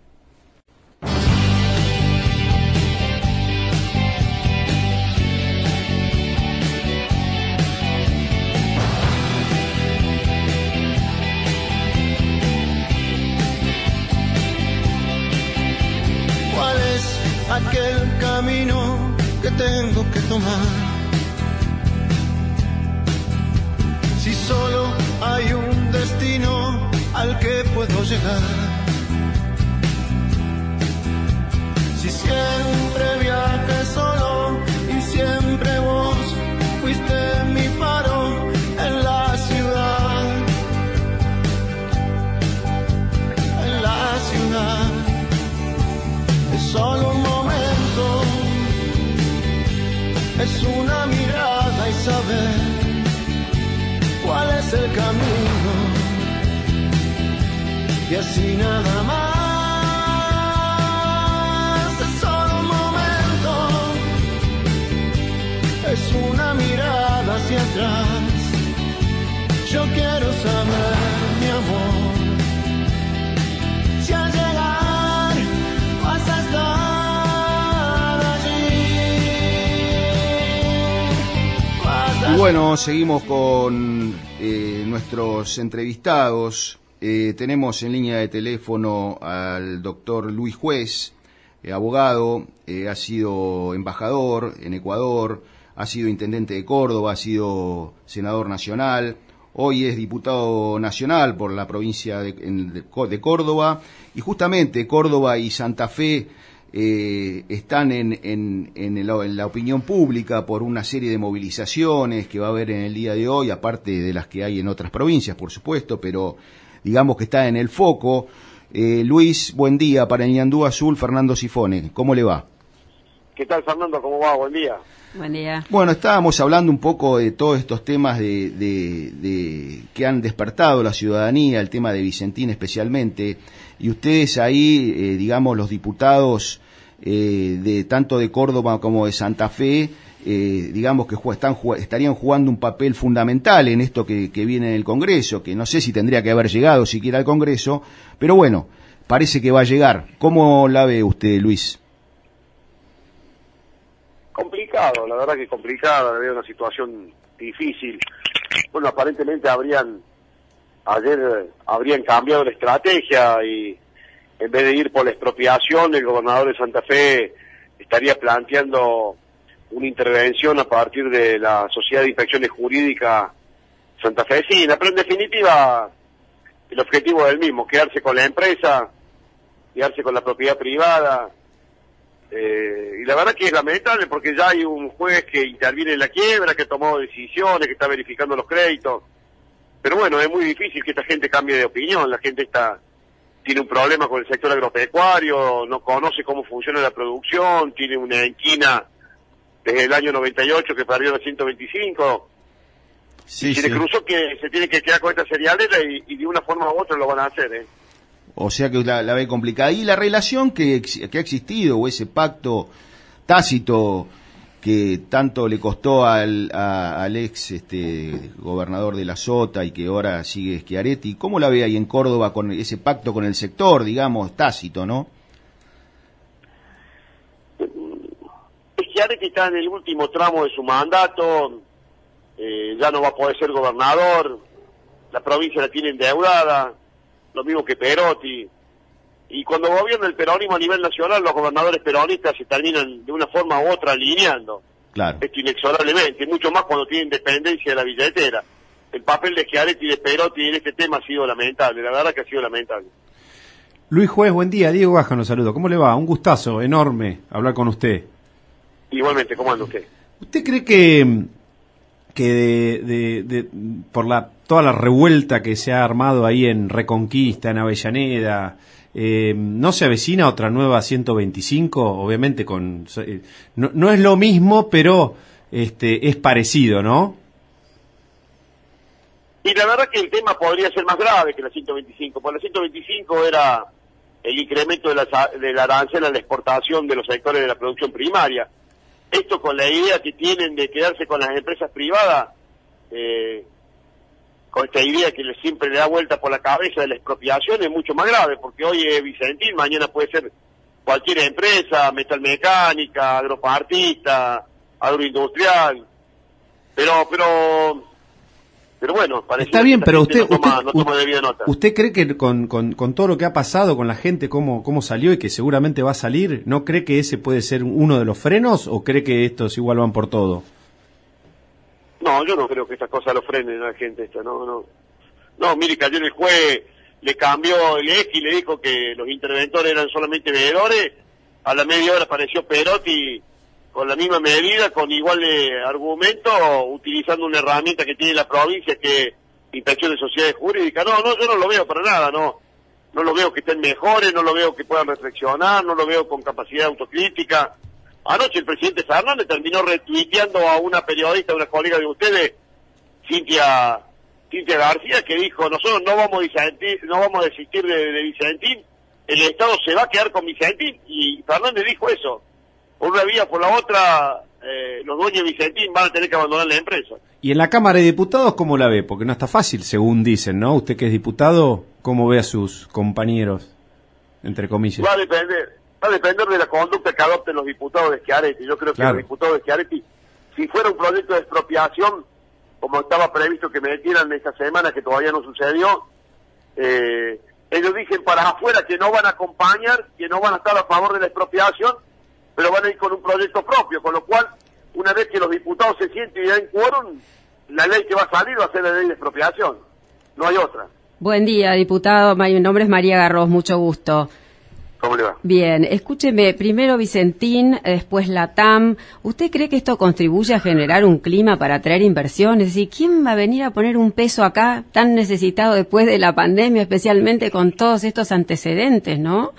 Bueno, seguimos con eh, nuestros entrevistados. Eh, tenemos en línea de teléfono al doctor Luis Juez, eh, abogado, ha sido embajador en Ecuador, ha sido intendente de Córdoba, ha sido senador nacional, hoy es diputado nacional por la provincia de Córdoba y justamente Córdoba y Santa Fe eh, están en, en, en, el- en la opinión pública por una serie de movilizaciones que va a haber en el día de hoy, aparte de las que hay en otras provincias, por supuesto, pero digamos que está en el foco. Eh, Luis, buen día para el Ñandú Azul, Fernando Sifone, ¿cómo le va? ¿Qué tal, Fernando? ¿Cómo va? Buen día. Buen día. Bueno, estábamos hablando un poco de todos estos temas de, de- de- que han despertado la ciudadanía, el tema de Vicentín especialmente, y ustedes ahí, eh, digamos, los diputados eh, de tanto de Córdoba como de Santa Fe, eh, digamos que están, estarían jugando un papel fundamental en esto que, viene en el Congreso, que no sé si tendría que haber llegado siquiera al Congreso, pero bueno, parece que va a llegar. ¿Cómo la ve usted, Luis? Complicado, la verdad que complicado, había una situación difícil. Bueno, aparentemente habrían, ayer eh, habrían cambiado la estrategia y en vez de ir por la expropiación, el gobernador de Santa Fe estaría planteando una intervención a partir de la Sociedad de Inspecciones Jurídicas santafesina, pero en definitiva el objetivo es el mismo, quedarse con la empresa, quedarse con la propiedad privada. Eh, y la verdad que es lamentable porque ya hay un juez que interviene en la quiebra, que tomó decisiones, que está verificando los créditos. Pero bueno, es muy difícil que esta gente cambie de opinión. La gente está tiene un problema con el sector agropecuario, no conoce cómo funciona la producción, tiene una enquina desde el año 98 que perdió la 125. Sí, y se le cruzó que se tiene que quedar con esta cerealera y, y de una forma u otra lo van a hacer. ¿eh? O sea que la, la ve complicada. Y la relación que, que ha existido, o ese pacto tácito que tanto le costó al, ex este, gobernador de la Sota y que ahora sigue Schiaretti, ¿cómo la ve ahí en Córdoba con ese pacto con el sector, digamos, tácito, no? Schiaretti está en el último tramo de su mandato, eh, ya no va a poder ser gobernador, la provincia la tiene endeudada, lo mismo que Perotti. Y cuando gobierna el peronismo a nivel nacional, los gobernadores peronistas se terminan de una forma u otra alineando. Claro. Esto inexorablemente, mucho más cuando tienen dependencia de la billetera. El papel de Schiaretti y de Perotti en este tema ha sido lamentable, la verdad que ha sido lamentable. Luis Juez, buen día. Diego Gaja nos saludo. ¿Cómo le va? Un gustazo enorme hablar con usted. Igualmente, ¿cómo anda usted? ¿Usted cree que, que de, de- de- por la, toda la revuelta que se ha armado ahí en Reconquista, en Avellaneda, eh, no se avecina otra nueva 125? Obviamente con eh, no, no es lo mismo, pero este es parecido, ¿no? Y la verdad que el tema podría ser más grave que la 125, porque la 125 era el incremento de la, de la arancel a la exportación de los sectores de la producción primaria. Esto con la idea que tienen de quedarse con las empresas privadas, eh, con esta idea que siempre le da vuelta por la cabeza de la expropiación, es mucho más grave, porque hoy es Vicentín, mañana puede ser cualquier empresa, metalmecánica, agropartista, agroindustrial, pero, pero, pero bueno, parece Está bien, que pero usted, no toma, usted, no toma debida nota. ¿usted cree que con, con- con todo lo que ha pasado con la gente, cómo, cómo salió y que seguramente va a salir, ¿no cree que ese puede ser uno de los frenos o cree que estos igual van por todo? No, yo no creo que estas cosas lo frenen a la gente esta, no, no. No, mire, que ayer el juez le cambió el eje y le dijo que los interventores eran solamente veedores, a la media hora apareció Perotti con la misma medida, con igual eh, argumento, utilizando una herramienta que tiene la provincia que inspección de sociedades jurídicas. No, no, yo no lo veo para nada, no. No lo veo que estén mejores, no lo veo que puedan reflexionar, no lo veo con capacidad autocrítica. Anoche el presidente Fernández terminó retuiteando a una periodista, una colega de ustedes, Cintia, Cintia García, que dijo, nosotros no vamos a disentir- no vamos a desistir de, de Vicentín, el Estado se va a quedar con Vicentín, y Fernández dijo eso. Por una vía, por la otra, eh, los dueños de Vicentín van a tener que abandonar la empresa. Y en la Cámara de Diputados, ¿cómo la ve? Porque no está fácil, según dicen, ¿no? Usted que es diputado, ¿cómo ve a sus compañeros, entre comillas? Va a depender, va a depender de la conducta que adopten los diputados de Schiaretti. Yo creo que Claro. los diputados de Schiaretti, si fuera un proyecto de expropiación, como estaba previsto que metieran esta semana, que todavía no sucedió, eh, ellos dicen para afuera que no van a acompañar, que no van a estar a favor de la expropiación, pero van a ir con un proyecto propio, con lo cual, una vez que los diputados se sienten y den quórum, la ley que va a salir va a ser la ley de expropiación. No hay otra. Buen día, diputado. Mi nombre es María Garros, mucho gusto. ¿Cómo le va? Bien, escúcheme, primero Vicentín, después la TAM. ¿Usted cree que esto contribuye a generar un clima para atraer inversiones? Es decir, ¿quién va a venir a poner un peso acá tan necesitado después de la pandemia, especialmente con todos estos antecedentes, no?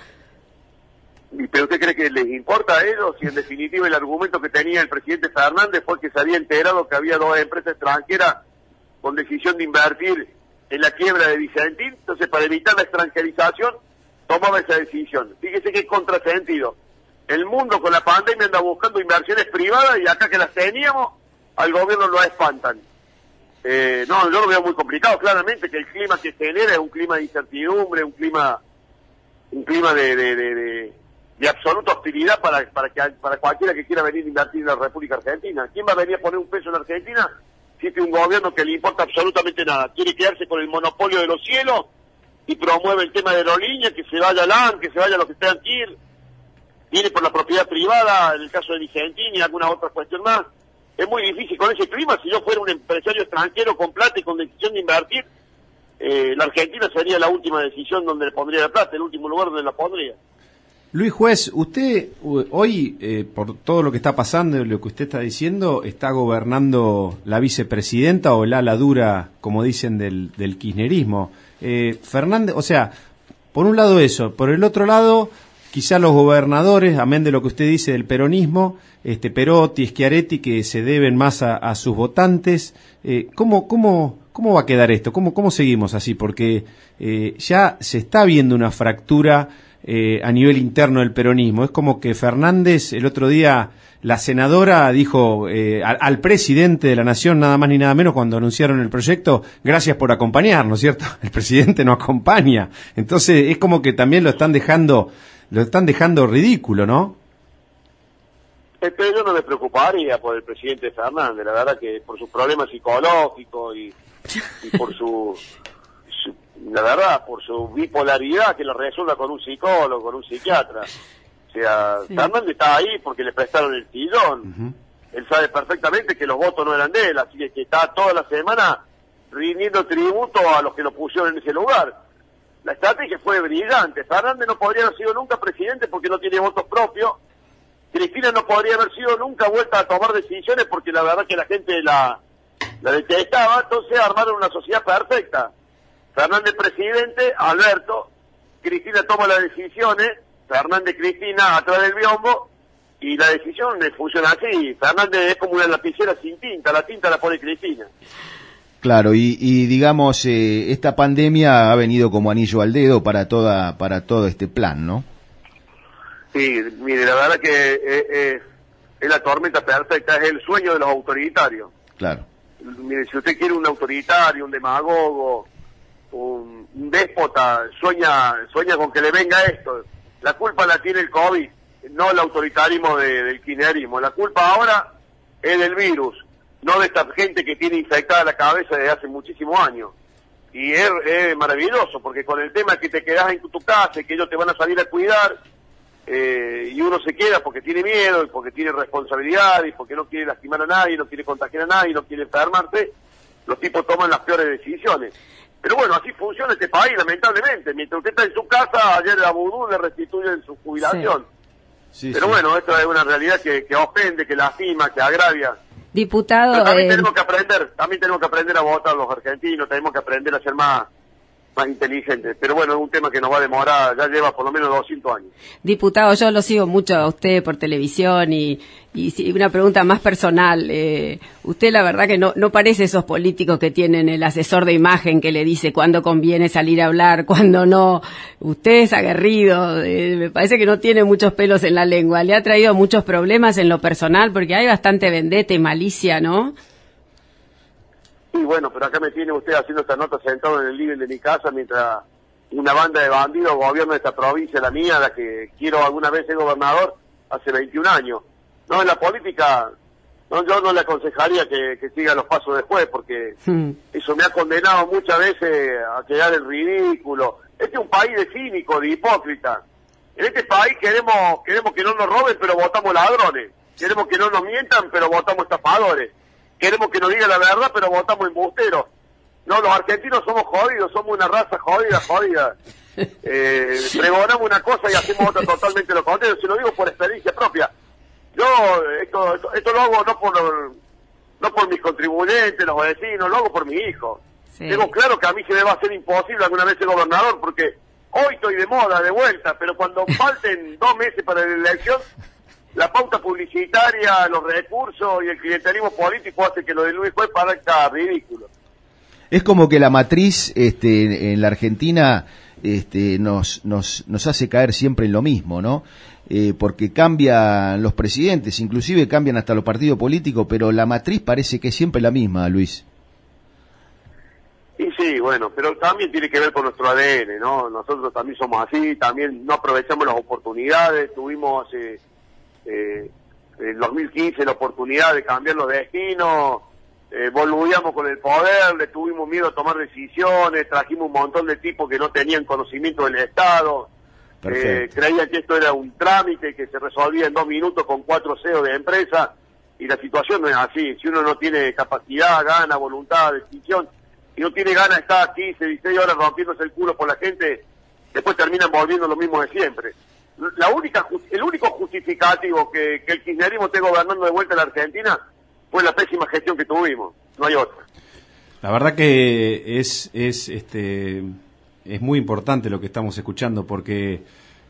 ¿Y ¿Pero usted cree que les importa a ellos? Si en definitiva el argumento que tenía el presidente Fernández fue que se había enterado que había dos empresas extranjeras con decisión de invertir en la quiebra de Vicentín, entonces para evitar la extranjerización tomaba esa decisión. Fíjese qué contrasentido. El mundo con la pandemia anda buscando inversiones privadas y acá que las teníamos, al gobierno lo espantan. Eh, no, yo lo veo muy complicado, claramente que el clima que genera es un clima de incertidumbre, un clima un clima de, absoluta hostilidad para, para, que, para cualquiera que quiera venir a invertir en la República Argentina. ¿Quién va a venir a poner un peso en Argentina si es un gobierno que le importa absolutamente nada? Quiere quedarse con el monopolio de los cielos y promueve el tema de aerolíneas, que se vaya LAN, que se vaya lo que ir. Viene por la propiedad privada, en el caso de Vicentín y alguna otra cuestión más. Es muy difícil con ese clima. Si yo fuera un empresario extranjero con plata y con decisión de invertir, eh, la Argentina sería la última decisión donde le pondría la plata, el último lugar donde la pondría. Luis Juez, usted hoy, eh, por todo lo que está pasando y lo que usted está diciendo, está gobernando la vicepresidenta o el ala dura, como dicen, del, del kirchnerismo. Eh, Fernández, o sea, por un lado eso, por el otro lado, quizá los gobernadores, amén de lo que usted dice del peronismo, este Perotti, Schiaretti, que se deben más a, sus votantes. Eh, ¿cómo, cómo, ¿Cómo va a quedar esto? ¿Cómo, cómo seguimos así? Porque eh, ya se está viendo una fractura eh, a nivel interno del peronismo. Es como que Fernández, el otro día, la senadora dijo eh, al, presidente de la nación, nada más ni nada menos, cuando anunciaron el proyecto, gracias por acompañarnos, ¿cierto? El presidente no acompaña. Entonces es como que también lo están dejando, lo están dejando ridículo, ¿no? Pero yo no me preocuparía por el presidente Fernández, la verdad que por sus problemas psicológicos y, por su, su- la verdad, por su bipolaridad que lo resuelva con un psicólogo, con un psiquiatra. O sea, Sí. Fernández está ahí porque le prestaron el sillón. Él sabe perfectamente que los votos no eran de él, así que, que está toda la semana rindiendo tributo a los que lo pusieron en ese lugar. La estrategia fue brillante. Fernández no podría haber sido nunca presidente porque no tiene votos propios. Cristina no podría haber sido nunca vuelta a tomar decisiones porque la verdad que la gente la, la detestaba. Entonces armaron una sociedad perfecta. Fernández presidente, Alberto, Cristina toma las decisiones, Fernández Cristina atrás del biombo y la decisión funciona así. Fernández es como una lapicera sin tinta, la tinta la pone Cristina. Claro, y, y digamos, eh, esta pandemia ha venido como anillo al dedo para toda para todo este plan, ¿no? Sí, mire, la verdad que eh, eh, es la tormenta perfecta, es el sueño de los autoritarios. Claro. Mire, si usted quiere un autoritario, un demagogo, un, un déspota, sueña, sueña con que le venga esto. La culpa la tiene el COVID, no el autoritarismo de- del kirchnerismo. La culpa ahora es del virus, no de esta gente que tiene infectada la cabeza desde hace muchísimos años. Y es, maravilloso, porque con el tema que te quedas en tu, tu casa y que ellos te van a salir a cuidar, eh, y uno se queda porque tiene miedo, y porque tiene responsabilidad, y porque no quiere lastimar a nadie, no quiere contagiar a nadie, no quiere enfermarse, los tipos toman las peores decisiones. Pero bueno, así funciona este país, lamentablemente. Mientras usted está en su casa, ayer a Vudú le restituyen su jubilación. Sí, Pero sí. bueno, esto es una realidad que, que ofende, que lastima, que agravia. Diputado, Pero también eh, tenemos que aprender, también tenemos que aprender a votar los argentinos, tenemos que aprender a ser más, más inteligentes. Pero bueno, es un tema que nos va a demorar, ya lleva por lo menos 200 años. diputado, yo lo sigo mucho a usted por televisión y, y una pregunta más personal. eh, usted la verdad que no, no parece esos políticos que tienen el asesor de imagen que le dice cuándo conviene salir a hablar, cuándo no. Usted es aguerrido, eh, me parece que no tiene muchos pelos en la lengua. Le ha traído muchos problemas en lo personal porque hay bastante vendetta y malicia, ¿no? Y bueno, pero acá me tiene usted haciendo esta nota sentado en el living de mi casa mientras una banda de bandidos gobierna esta provincia, la mía, la que quiero alguna vez ser gobernador, hace 21 años. No, en la política, no, yo no le aconsejaría que, que siga los pasos después, porque Hmm. eso me ha condenado muchas veces a quedar en ridículo. Este es un país de cínico, de hipócrita. En este país queremos, queremos que no nos roben, pero votamos ladrones. Queremos que no nos mientan, pero votamos estafadores. Queremos que nos digan la verdad, pero votamos embusteros. No, los argentinos somos jodidos, somos una raza jodida, jodida. Eh, pregonamos una cosa y hacemos otra totalmente lo contrario. Se lo digo por experiencia propia. Yo esto, esto, esto lo hago no por no por mis contribuyentes, los vecinos, lo hago por mi hijo. Sí. Tengo claro que a mí se me va a hacer imposible alguna vez ser gobernador porque hoy estoy de moda, de vuelta, pero cuando falten dos meses para la elección, la pauta publicitaria, los recursos y el clientelismo político hace que lo de Luis Juez parezca ridículo. Es como que la matriz este, en- la Argentina este, nos, nos, nos hace caer siempre en lo mismo, ¿no? Eh, porque cambian los presidentes, inclusive cambian hasta los partidos políticos, pero la matriz parece que es siempre la misma, Luis. Y sí, bueno, pero también tiene que ver con nuestro ADN, ¿no? Nosotros también somos así, también no aprovechamos las oportunidades, tuvimos hace, eh, en 2015 la oportunidad de cambiar los destinos, eh, volvíamos con el poder, le tuvimos miedo a tomar decisiones, trajimos un montón de tipos que no tenían conocimiento del Estado, eh, creían que esto era un trámite que se resolvía en dos minutos con cuatro CEOs de empresa y la situación no es así. Si uno no tiene capacidad, gana, voluntad, decisión y no tiene ganas de estar 15, 16 horas rompiéndose el culo por la gente, después terminan volviendo lo mismo de siempre. La única, el único justificativo que, el kirchnerismo esté gobernando de vuelta en la Argentina fue la pésima gestión que tuvimos, no hay otra. La verdad que es, es, este, es muy importante lo que estamos escuchando porque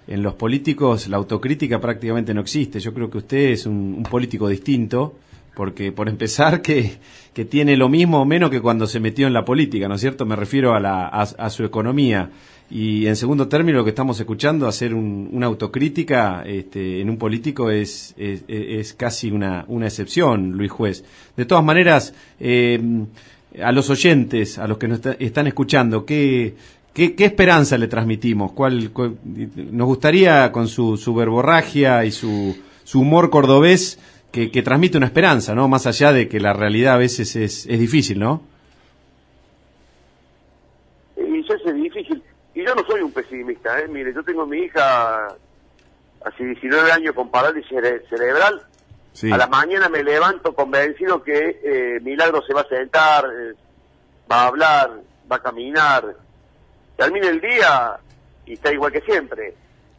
en los políticos la autocrítica prácticamente no existe. Yo creo que usted es un, político distinto porque, por empezar, que, que tiene lo mismo o menos que cuando se metió en la política, ¿no es cierto? Me refiero a, la, a, a su economía. Y en segundo término, lo que estamos escuchando, hacer un- una autocrítica este, en un político es, es, casi una, una excepción, Luis Juez. De todas maneras, eh, a los oyentes, a los que nos está- están escuchando, ¿qué, qué, qué esperanza le transmitimos? ¿Cuál, cuál- nos gustaría, con su, su verborragia y su, su humor cordobés, que, que transmite una esperanza, ¿no? Más allá de que la realidad a veces es, es difícil, ¿no? Y eso es difícil. Y yo no soy un pesimista, ¿eh? Mire, yo tengo a mi hija hace 19 años con parálisis cere- cerebral. Sí. A la mañana me levanto convencido que eh, Milagro se va a sentar, eh, va a hablar, va a caminar. Termina el día y está igual que siempre.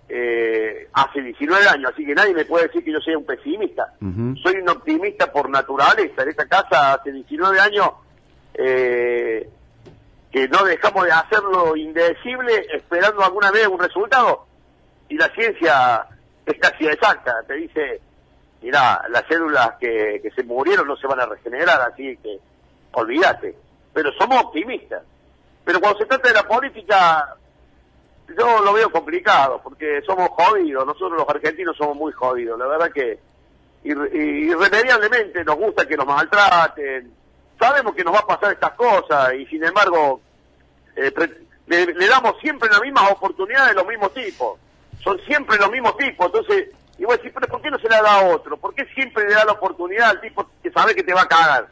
Eh, hace 19 años, así que nadie me puede decir que yo sea un pesimista. Soy un optimista por naturaleza. En esta casa hace 19 años eh, que no dejamos de hacerlo indecible esperando alguna vez un resultado. Y la ciencia es casi exacta. Te dice, mira, las células que, se murieron no se van a regenerar, así que olvídate. Pero somos optimistas. Pero cuando se trata de la política, yo lo veo complicado, porque somos jodidos. Nosotros los argentinos somos muy jodidos. La verdad que irre- irremediablemente nos gusta que nos maltraten. Sabemos que nos va a pasar estas cosas y sin embargo eh, le, damos siempre las mismas oportunidades de los mismos tipos. Son siempre los mismos tipos. Entonces, y vos decís, pero ¿por qué no se le da a otro? ¿Por qué siempre le da la oportunidad al tipo que sabe que te va a cagar?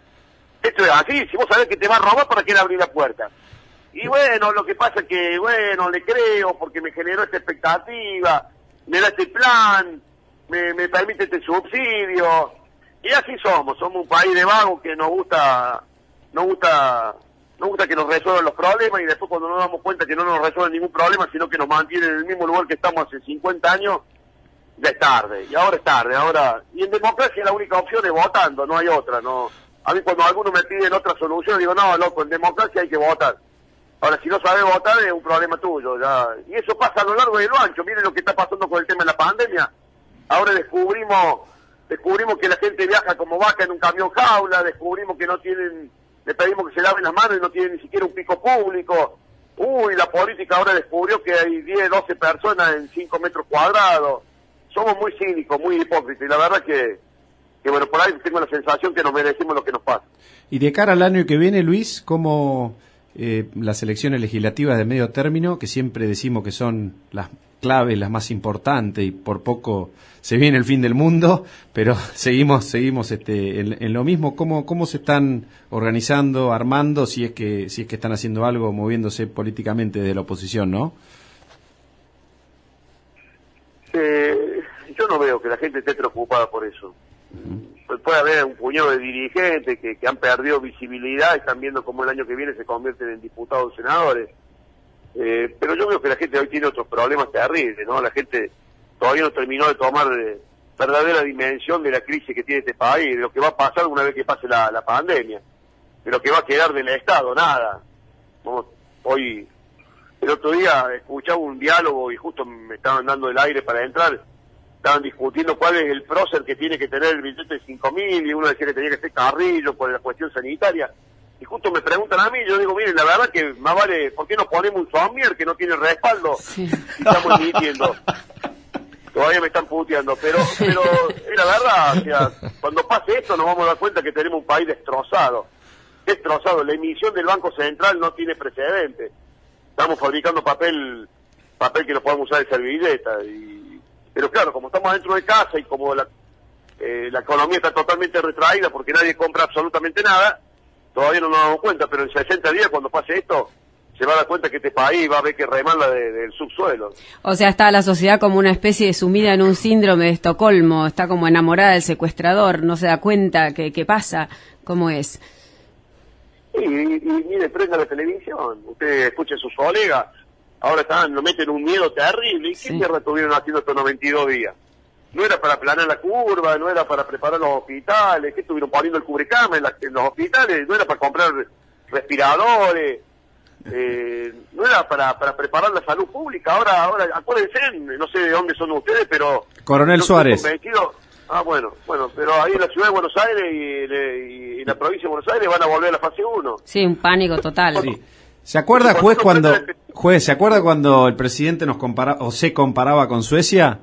Esto es así, si vos sabés que te va a robar, ¿para qué le abrir la puerta? Y bueno, lo que pasa es que, bueno, le creo porque me generó esta expectativa, me da este plan, me, me permite este subsidio. Y así somos, somos un país de vagos que nos gusta, nos gusta, nos gusta que nos resuelvan los problemas y después cuando nos damos cuenta que no nos resuelven ningún problema, sino que nos mantienen en el mismo lugar que estamos hace 50 años, ya es tarde. Y ahora es tarde, ahora... Y en democracia la única opción es votando, no hay otra, no... A mí cuando algunos me piden otra solución, digo, no, loco, en democracia hay que votar. Ahora, si no sabes votar, es un problema tuyo. ya Y eso pasa a lo largo de lo ancho. Miren lo que está pasando con el tema de la pandemia. Ahora descubrimos descubrimos que la gente viaja como vaca en un camión jaula, descubrimos que no tienen, le pedimos que se laven las manos y no tienen ni siquiera un pico público. Uy, la política ahora descubrió que hay 10, 12 personas en 5 metros cuadrados. Somos muy cínicos, muy hipócritas. Y la verdad que, que, bueno, por ahí tengo la sensación que nos merecemos lo que nos pasa. Y de cara al año que viene, Luis, ¿cómo eh, las elecciones legislativas de medio término, que siempre decimos que son las claves, las más importantes, y por poco se viene el fin del mundo, pero seguimos, seguimos este, en, en lo mismo, ¿cómo, cómo se están organizando, armando, si es que, si es que están haciendo algo, moviéndose políticamente de la oposición, ¿no? Eh, yo no veo que la gente esté preocupada por eso. Puede haber un puñado de dirigentes que, que han perdido visibilidad y están viendo cómo el año que viene se convierten en diputados o senadores. Eh, pero yo veo que la gente hoy tiene otros problemas terribles, ¿no? La gente todavía no terminó de tomar eh, verdadera dimensión de la crisis que tiene este país, de lo que va a pasar una vez que pase la, pandemia, de lo que va a quedar del Estado, nada. Vamos, hoy, el otro día escuchaba un diálogo y justo me estaban dando el aire para entrar, estaban discutiendo cuál es el prócer que tiene que tener el billete de 5 mil y uno decía que tenía que ser Carrillo por la cuestión sanitaria. Y justo me preguntan a mí, yo digo, miren, la verdad que más vale, ¿por qué no ponemos un somier que no tiene respaldo? Y estamos emitiendo. Todavía me están puteando, pero, pero es la verdad, o sea, cuando pase esto nos vamos a dar cuenta que tenemos un país destrozado. Destrozado. La emisión del Banco Central no tiene precedente. Estamos fabricando papel, papel que lo podemos usar de servilleta. Y, pero claro, como estamos dentro de casa y como la, eh, la economía está totalmente retraída porque nadie compra absolutamente nada, todavía no nos damos cuenta, pero en 60 días cuando pase esto, se va a dar cuenta que este país va a ver que remala de- del subsuelo. O sea, está la sociedad como una especie de sumida en un síndrome de Estocolmo, está como enamorada del secuestrador, no se da cuenta que, que pasa, cómo es. Y, y, mire, prenda la televisión, usted escuche a sus colegas, ahora están, lo meten un miedo terrible. ¿Y qué mierda estuvieron haciendo estos 92 días? No era para planear la curva, no era para preparar los hospitales, ¿qué estuvieron poniendo el cubrecama en, la- en los hospitales? No era para comprar respiradores, eh, no era para, para preparar la salud pública. Ahora, ahora, acuérdense, no sé de dónde son ustedes, pero... Coronel estoy Suárez. convencido- Ah, bueno, bueno, pero ahí en la ciudad de Buenos Aires y, y en la provincia de Buenos Aires van a volver a la fase 1. Sí, un pánico total. ¿Se acuerda, juez, cuando juez, ¿se acuerda cuando el presidente nos compara o se comparaba con Suecia?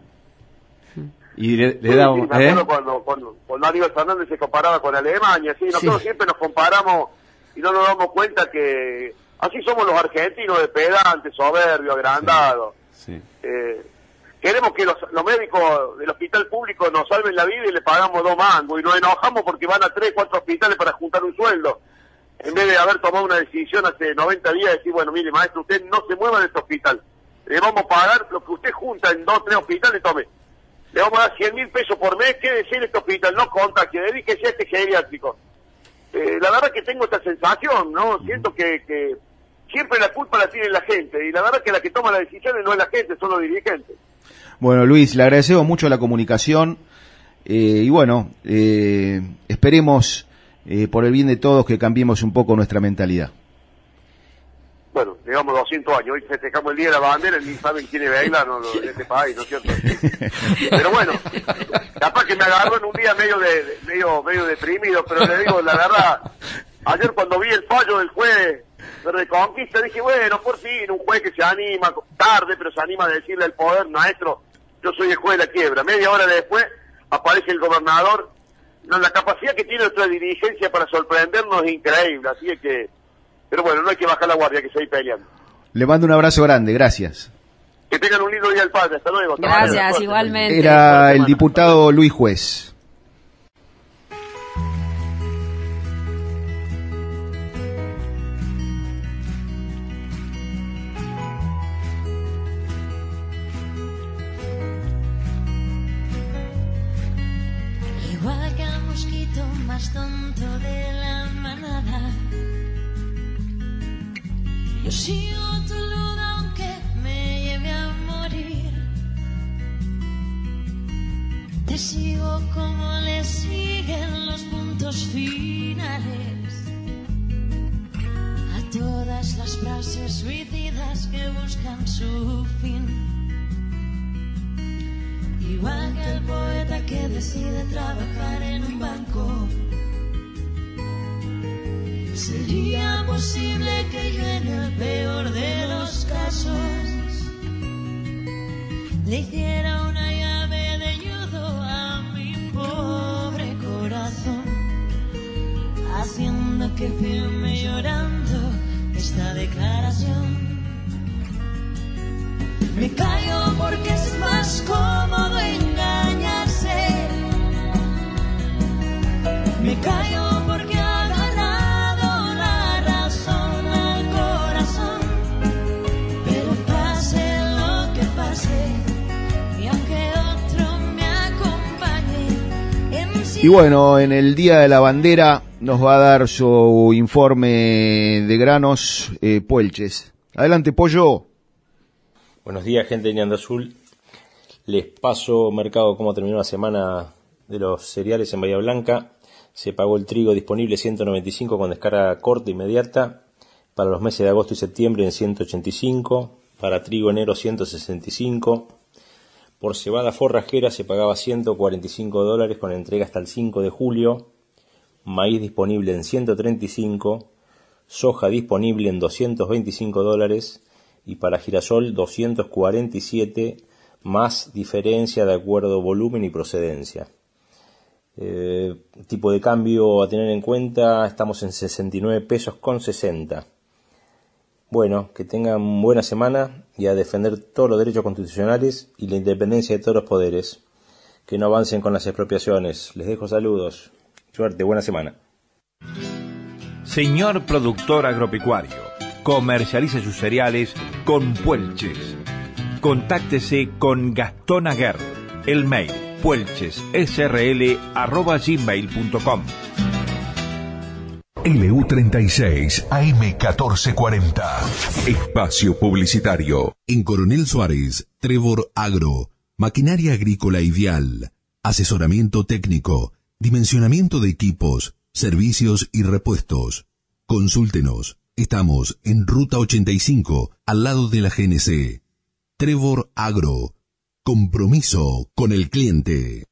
Y le, le Sí, daba, sí, me ¿eh? acuerdo cuando, cuando, cuando Aníbal Fernández se comparaba con Alemania, sí, nosotros Sí. siempre nos comparamos y no nos damos cuenta que así somos los argentinos de pedantes, soberbios, agrandados. Sí. Eh, queremos que los, los médicos del hospital público nos salven la vida y le pagamos dos mangos y nos enojamos porque van a tres, cuatro hospitales para juntar un sueldo. En vez de haber tomado una decisión hace 90 días, decir, bueno, mire, maestro, usted no se mueva de este hospital. Le vamos a pagar lo que usted junta en dos, tres hospitales, tome. Le vamos a dar 100 mil pesos por mes, quédese en este hospital, no contacte, dedíquese a este geriátrico. Eh, la verdad que tengo esta sensación, ¿no? Siento que, que siempre la culpa la tiene la gente y la verdad que la que toma las decisiones no es la gente, son los dirigentes. Bueno, Luis, le agradecemos mucho la comunicación eh, y bueno, eh, esperemos eh, por el bien de todos que cambiemos un poco nuestra mentalidad. Bueno, llevamos 200 años, hoy festejamos el Día de la Bandera, ni saben quién es Vegla no, no, en este país, ¿no es cierto? Pero bueno, capaz que me agarró en un día medio de, de- medio, medio deprimido, pero le digo, la verdad, ayer cuando vi el fallo del juez de Reconquista, dije, bueno, por fin, un juez que se anima, tarde, pero se anima a decirle al poder, maestro, yo soy el juez de la quiebra. Media hora después aparece el gobernador. No, la capacidad que tiene nuestra dirigencia para sorprendernos es increíble, así es que... Pero bueno, no hay que bajar la guardia, que seguir peleando. Le mando un abrazo grande, gracias. Que tengan un lindo día del padre. Hasta luego. Hasta Gracias, igualmente. Era el diputado Luis Juez. Igual que el mosquito más tonto de la manada. Yo sigo tu luz aunque me lleve a morir. Te sigo como le siguen los puntos finales a todas las frases suicidas que buscan su fin. Igual que el poeta que decide trabajar en un banco. Sería posible que yo en el peor de los casos. Le hiciera Y bueno, en el Día de la Bandera nos va a dar su informe de granos eh, Puelches. Adelante, Pollo. Buenos días, gente de Nianda Azul. Les paso mercado cómo terminó la semana de los cereales en Bahía Blanca. Se pagó el trigo disponible 195 con descarga corta inmediata. Para los meses de agosto y septiembre en 185. Para trigo enero 165. Por cebada forrajera se pagaba 145 dólares con entrega hasta el 5 de julio. Maíz disponible en 135. Soja disponible en 225 dólares y para girasol 247 más diferencia de acuerdo volumen y procedencia. Eh, tipo de cambio a tener en cuenta, estamos en 69 pesos con 60. Bueno, que tengan buena semana y a defender todos los derechos constitucionales y la independencia de todos los poderes. Que no avancen con las expropiaciones. Les dejo saludos. Suerte, buena semana. Señor productor agropecuario, comercialice sus cereales con Puelches. Contáctese con Gastón Aguer. El mail puelchessrl.gmail.com LU36 AM1440. Espacio Publicitario. En Coronel Suárez, Trevor Agro, maquinaria agrícola y vial, asesoramiento técnico, dimensionamiento de equipos, servicios y repuestos. Consúltenos. Estamos en Ruta 85, al lado de la GNC. Trevor Agro. Compromiso con el cliente.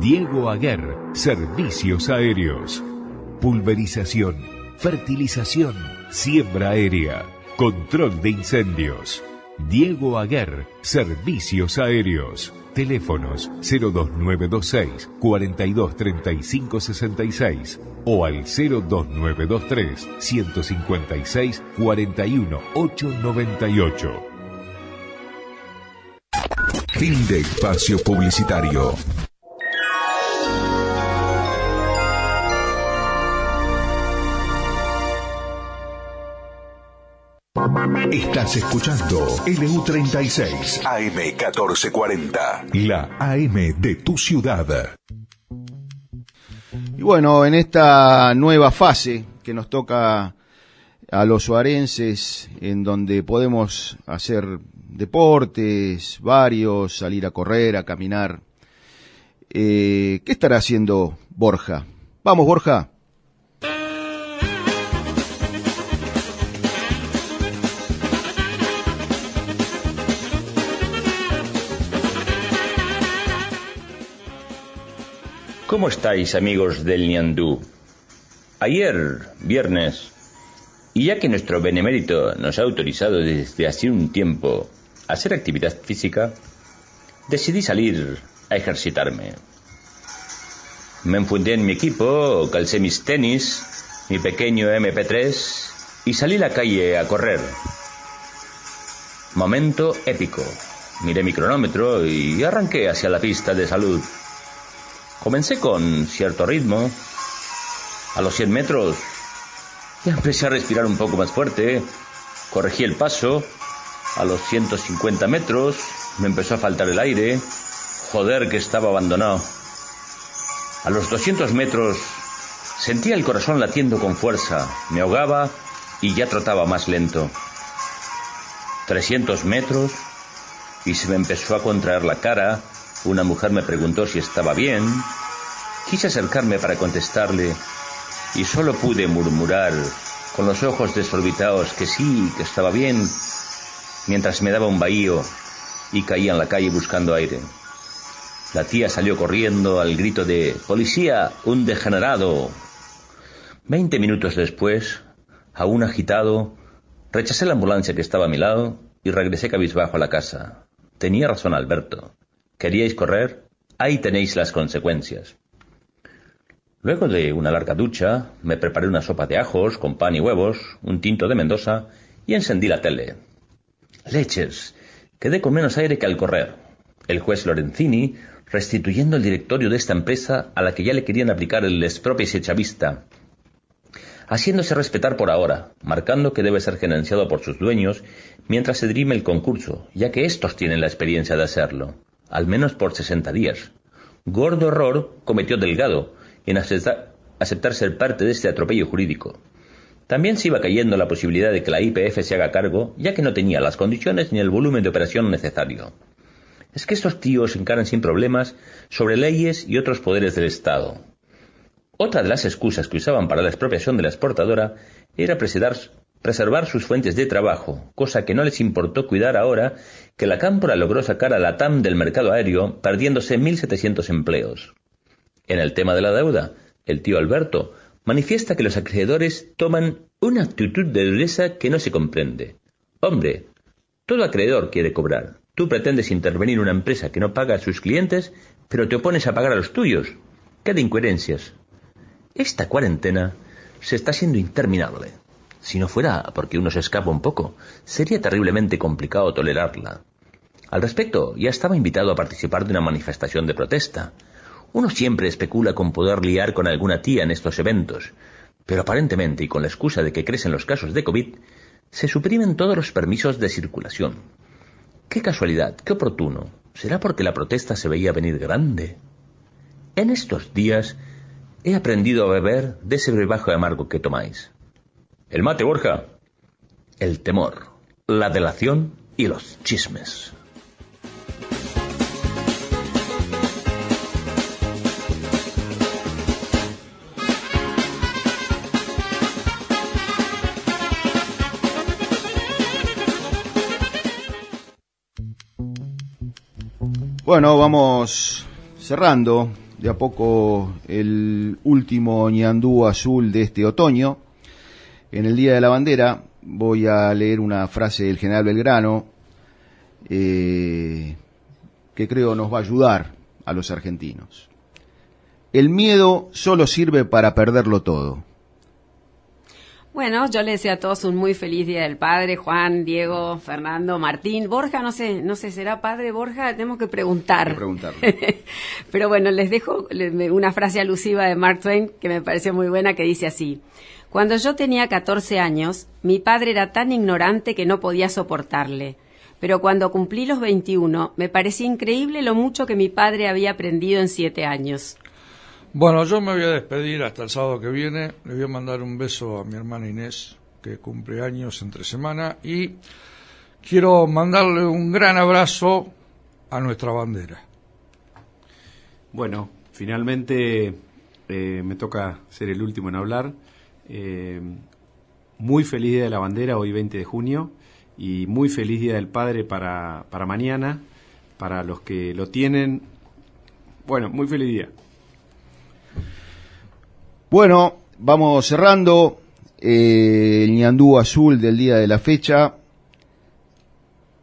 Diego Aguer, Servicios Aéreos. Pulverización, fertilización, siembra aérea, control de incendios. Diego Aguer, Servicios Aéreos. Teléfonos 02926 423566 o al 02923 156 41898. Fin de espacio publicitario. Estás escuchando LU36 AM1440, la AM de tu ciudad. Y bueno, en esta nueva fase que nos toca a los suarenses, en donde podemos hacer deportes varios, salir a correr, a caminar, eh, ¿qué estará haciendo Borja? Vamos, Borja. ¿Cómo estáis amigos del Niandú? Ayer, viernes, y ya que nuestro benemérito nos ha autorizado desde hace un tiempo a hacer actividad física, decidí salir a ejercitarme. Me enfundé en mi equipo, calcé mis tenis, mi pequeño MP3 y salí a la calle a correr. Momento épico. Miré mi cronómetro y arranqué hacia la pista de salud. Comencé con cierto ritmo. A los 100 metros ya empecé a respirar un poco más fuerte. Corregí el paso. A los 150 metros me empezó a faltar el aire. Joder, que estaba abandonado. A los 200 metros sentía el corazón latiendo con fuerza. Me ahogaba y ya trotaba más lento. 300 metros y se me empezó a contraer la cara una mujer me preguntó si estaba bien. Quise acercarme para contestarle y solo pude murmurar con los ojos desorbitados que sí, que estaba bien, mientras me daba un bahío y caía en la calle buscando aire. La tía salió corriendo al grito de ¡Policía! ¡Un degenerado! Veinte minutos después, aún agitado, rechacé la ambulancia que estaba a mi lado y regresé cabizbajo a la casa. Tenía razón Alberto. ¿Queríais correr? Ahí tenéis las consecuencias. Luego de una larga ducha, me preparé una sopa de ajos con pan y huevos, un tinto de Mendoza y encendí la tele. Leches. Quedé con menos aire que al correr. El juez Lorenzini, restituyendo el directorio de esta empresa a la que ya le querían aplicar el expropiese chavista, haciéndose respetar por ahora, marcando que debe ser gerenciado por sus dueños mientras se dirime el concurso, ya que estos tienen la experiencia de hacerlo al menos por 60 días. Gordo error cometió Delgado en aceptar, ser parte de este atropello jurídico. También se iba cayendo la posibilidad de que la IPF se haga cargo, ya que no tenía las condiciones ni el volumen de operación necesario. Es que estos tíos encaran sin problemas sobre leyes y otros poderes del Estado. Otra de las excusas que usaban para la expropiación de la exportadora era preservar sus fuentes de trabajo, cosa que no les importó cuidar ahora que la Cámpora logró sacar a la TAM del mercado aéreo perdiéndose 1.700 empleos. En el tema de la deuda, el tío Alberto manifiesta que los acreedores toman una actitud de dureza que no se comprende. Hombre, todo acreedor quiere cobrar. Tú pretendes intervenir en una empresa que no paga a sus clientes, pero te opones a pagar a los tuyos. ¿Qué de incoherencias? Esta cuarentena se está haciendo interminable. Si no fuera porque uno se escapa un poco, sería terriblemente complicado tolerarla. Al respecto, ya estaba invitado a participar de una manifestación de protesta. Uno siempre especula con poder liar con alguna tía en estos eventos, pero aparentemente y con la excusa de que crecen los casos de COVID, se suprimen todos los permisos de circulación. Qué casualidad, qué oportuno. ¿Será porque la protesta se veía venir grande? En estos días he aprendido a beber de ese brebaje amargo que tomáis. El mate, Borja. El temor, la delación y los chismes. Bueno, vamos cerrando de a poco el último ñandú azul de este otoño. En el Día de la Bandera voy a leer una frase del general Belgrano eh, que creo nos va a ayudar a los argentinos. El miedo solo sirve para perderlo todo. Bueno, yo le deseo a todos un muy feliz Día del Padre, Juan, Diego, Fernando, Martín, Borja, no sé, no sé, ¿será padre Borja? Tenemos que preguntar. Preguntarle. Pero bueno, les dejo una frase alusiva de Mark Twain que me pareció muy buena que dice así. Cuando yo tenía 14 años, mi padre era tan ignorante que no podía soportarle. Pero cuando cumplí los 21, me parecía increíble lo mucho que mi padre había aprendido en siete años. Bueno, yo me voy a despedir hasta el sábado que viene. Le voy a mandar un beso a mi hermana Inés, que cumple años entre semana. Y quiero mandarle un gran abrazo a nuestra bandera. Bueno, finalmente eh, me toca ser el último en hablar. Eh, muy feliz Día de la Bandera, hoy 20 de junio, y muy feliz Día del Padre para, para mañana, para los que lo tienen. Bueno, muy feliz día. Bueno, vamos cerrando eh, el ñandú azul del día de la fecha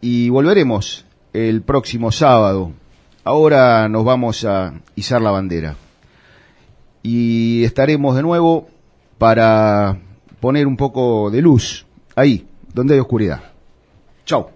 y volveremos el próximo sábado. Ahora nos vamos a izar la bandera y estaremos de nuevo para poner un poco de luz ahí, donde hay oscuridad. Chao.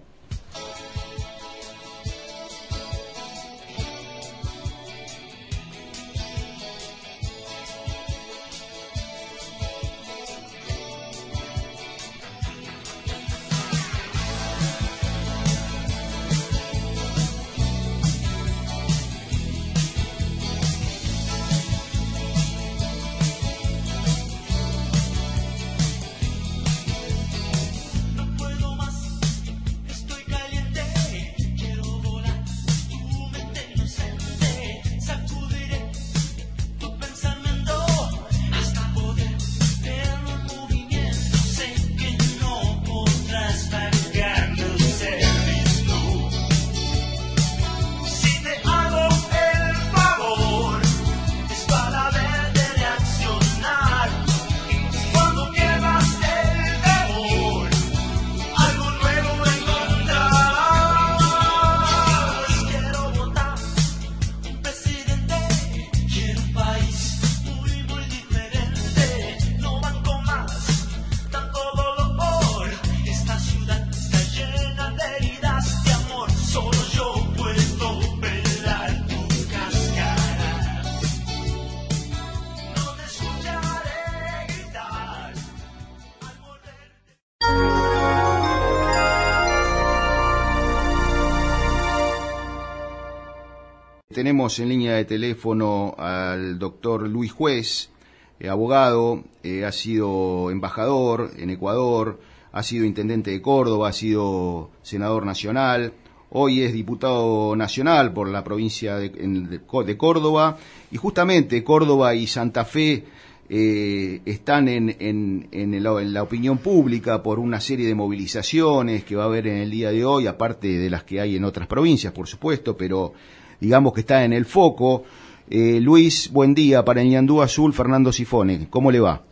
Tenemos en línea de teléfono al doctor Luis Juez, eh, abogado, eh, ha sido embajador en Ecuador, ha sido intendente de Córdoba, ha sido senador nacional, hoy es diputado nacional por la provincia de, Córdoba y justamente Córdoba y Santa Fe eh, están en, en- en la opinión pública por una serie de movilizaciones que va a haber en el día de hoy, aparte de las que hay en otras provincias, por supuesto, pero digamos que está en el foco. Eh, Luis, buen día para el Ñandú Azul, Fernando Sifone, ¿cómo le va?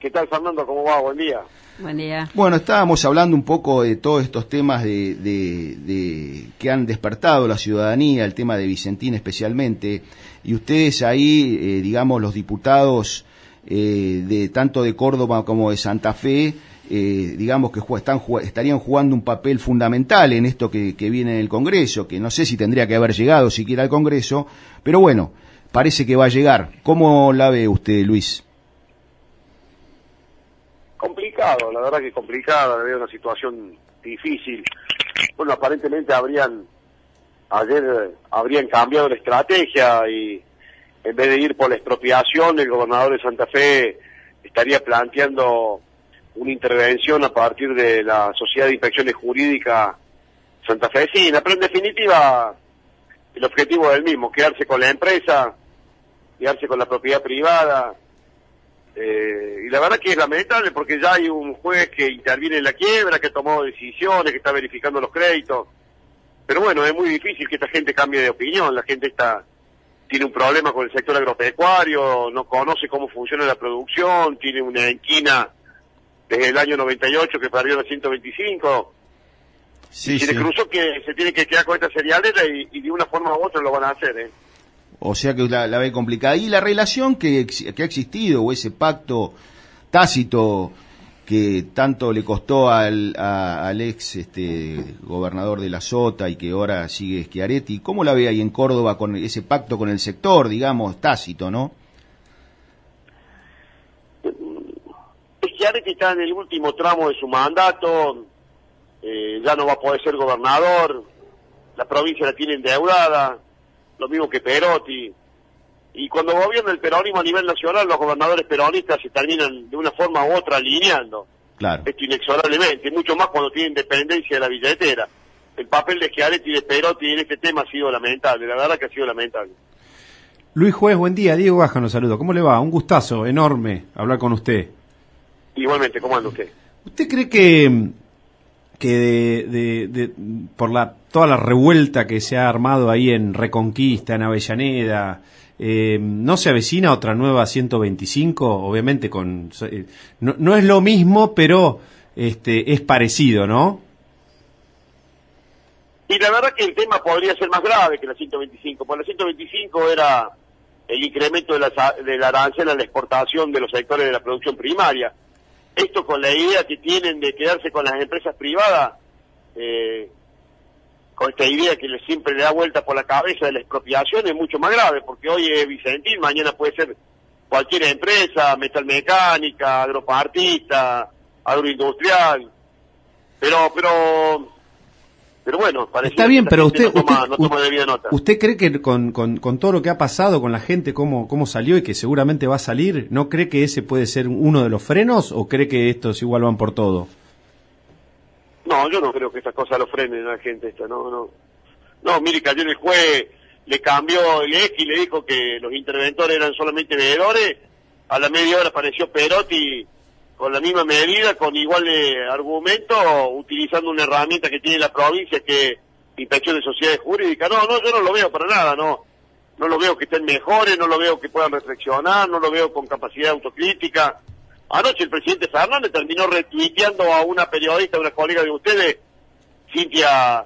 ¿Qué tal, Fernando? ¿Cómo va? Buen día. Buen día. Bueno, estábamos hablando un poco de todos estos temas de, de- de- que han despertado la ciudadanía, el tema de Vicentín especialmente, y ustedes ahí, eh, digamos, los diputados eh, de tanto de Córdoba como de Santa Fe, eh, digamos que están, estarían jugando un papel fundamental en esto que, viene en el Congreso, que no sé si tendría que haber llegado siquiera al Congreso, pero bueno, parece que va a llegar. ¿Cómo la ve usted, Luis? Complicado, la verdad que complicado, veo una situación difícil. Bueno, aparentemente habrían, ayer eh, habrían cambiado la estrategia y, en vez de ir por la expropiación, el gobernador de Santa Fe estaría planteando una intervención a partir de la Sociedad de Inspecciones Jurídicas santafesina, pero en definitiva el objetivo es el mismo, quedarse con la empresa, quedarse con la propiedad privada, eh, y la verdad que es lamentable porque ya hay un juez que interviene en la quiebra, que tomado decisiones, que está verificando los créditos. Pero bueno, es muy difícil que esta gente cambie de opinión. La gente está tiene un problema con el sector agropecuario, no conoce cómo funciona la producción, tiene una enquina desde el año 98 que perdió la 125. Sí, y se le sí. cruzó que se tiene que quedar con esta cerealera y, y de una forma u otra lo van a hacer. ¿eh? O sea que la, la ve complicada. Y la relación que, ha existido, o ese pacto tácito que tanto le costó al, a- al ex este, gobernador de la Sota y que ahora sigue Schiaretti, ¿cómo la ve ahí en Córdoba con ese pacto con el sector, digamos, tácito, no? Schiaretti está en el último tramo de su mandato, eh, ya no va a poder ser gobernador, la provincia la tiene endeudada, lo mismo que Perotti. Y cuando gobierna el peronismo a nivel nacional, los gobernadores peronistas se terminan de una forma u otra alineando. Claro. Esto inexorablemente, mucho más cuando tienen dependencia de la billetera. El papel de Schiaretti y de Perotti en este tema ha sido lamentable, la verdad que ha sido lamentable. Luis Juez, buen día. Diego Baja nos saludo. ¿Cómo le va? Un gustazo enorme hablar con usted. Igualmente, ¿cómo anda usted? ¿Usted cree que, que de, de- de- por la, toda la revuelta que se ha armado ahí en Reconquista, en Avellaneda, eh, no se avecina otra nueva 125? Obviamente con eh, no, no es lo mismo, pero este es parecido, ¿no? Y la verdad que el tema podría ser más grave que la 125, porque la 125 era el incremento de la, de la arancel a la exportación de los sectores de la producción primaria. Esto con la idea que tienen de quedarse con las empresas privadas, eh, con esta idea que le- siempre le da vuelta por la cabeza de la expropiación, es mucho más grave, porque hoy es Vicentín, mañana puede ser cualquier empresa, metalmecánica, agropartista, agroindustrial, pero, pero, pero bueno, parece Está bien, pero usted, no toma, usted, no toma debida nota. ¿Usted cree que con, con- con todo lo que ha pasado con la gente, cómo, cómo salió y que seguramente va a salir, ¿no cree que ese puede ser uno de los frenos o cree que estos igual van por todo? No, yo no creo que estas cosas lo frenen a la gente esta, no, no. No, mire que ayer el juez le cambió el eje y le dijo que los interventores eran solamente veedores, a la media hora apareció Perotti con la misma medida, con igual eh, argumento, utilizando una herramienta que tiene la provincia que inspección de sociedades jurídicas. No, no, yo no lo veo para nada, no. No lo veo que estén mejores, no lo veo que puedan reflexionar, no lo veo con capacidad autocrítica. Anoche el presidente Fernández terminó retuiteando a una periodista, una colega de ustedes, Cintia,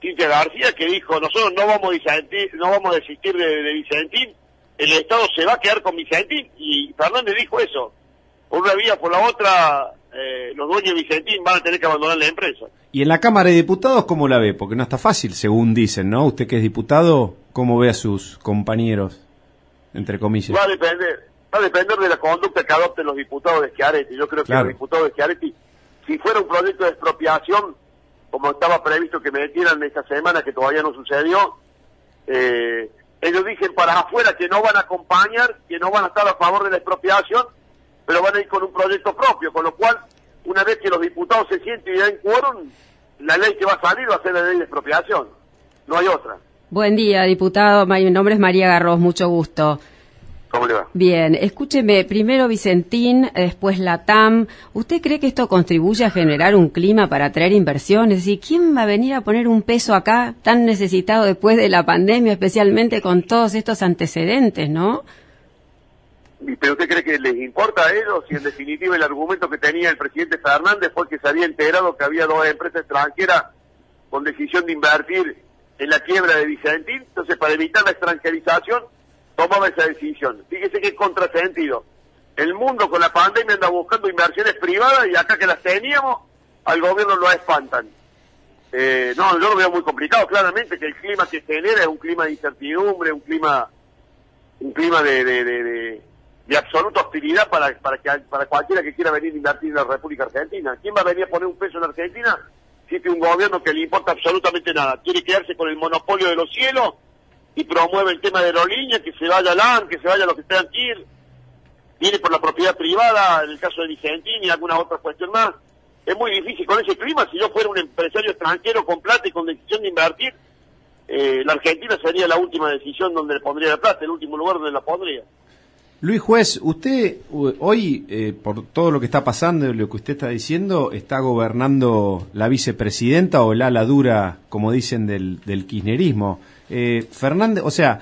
Cintia García, que dijo, nosotros no vamos a no vamos a desistir de, de Vicentín, el Estado se va a quedar con Vicentín, y Fernández dijo eso. Por una vía, por la otra, eh, los dueños de Vicentín van a tener que abandonar la empresa. ¿Y en la Cámara de Diputados cómo la ve? Porque no está fácil, según dicen, ¿no? Usted que es diputado, ¿cómo ve a sus compañeros, entre comillas? Va a depender, va a depender de la conducta que adopten los diputados de Schiaretti. Yo creo que los diputados de Schiaretti, si fuera un proyecto de expropiación, como estaba previsto que metieran esta semana, que todavía no sucedió, eh, ellos dicen para afuera que no van a acompañar, que no van a estar a favor de la expropiación, pero van a ir con un proyecto propio, con lo cual, una vez que los diputados se sienten y den quórum, la ley que va a salir va a ser la ley de expropiación. No hay otra. Buen día, diputado. Mi nombre es María Garros, mucho gusto. ¿Cómo le va? Bien, escúcheme, primero Vicentín, después la TAM. ¿Usted cree que esto contribuye a generar un clima para atraer inversiones? Es decir, ¿quién va a venir a poner un peso acá tan necesitado después de la pandemia, especialmente con todos estos antecedentes, no? ¿Y ¿Pero usted cree que les importa a ellos? Si en definitiva el argumento que tenía el presidente Fernández fue que se había enterado que había dos empresas extranjeras con decisión de invertir en la quiebra de Vicentín, entonces para evitar la extranjerización tomaba esa decisión. Fíjese que es contrasentido. El mundo con la pandemia anda buscando inversiones privadas y acá que las teníamos, al gobierno lo espantan. Eh, no, yo lo veo muy complicado, claramente que el clima que genera es un clima de incertidumbre, un clima un clima de, de, de, de- de absoluta hostilidad para, para, que, para cualquiera que quiera venir a invertir en la República Argentina. ¿Quién va a venir a poner un peso en Argentina si tiene un gobierno que le importa absolutamente nada? Quiere quedarse con el monopolio de los cielos y promueve el tema de aerolíneas, que se vaya LAN, que se vaya los que tengan que ir, viene por la propiedad privada, en el caso de Vicentini y alguna otra cuestión más. Es muy difícil con ese clima, si yo fuera un empresario extranjero con plata y con decisión de invertir, eh, la Argentina sería la última decisión donde le pondría la plata, el último lugar donde la pondría. Luis Juez, usted hoy, eh, por todo lo que está pasando y lo que usted está diciendo, está gobernando la vicepresidenta o el ala dura, como dicen, del, del kirchnerismo. Eh, Fernández, o sea,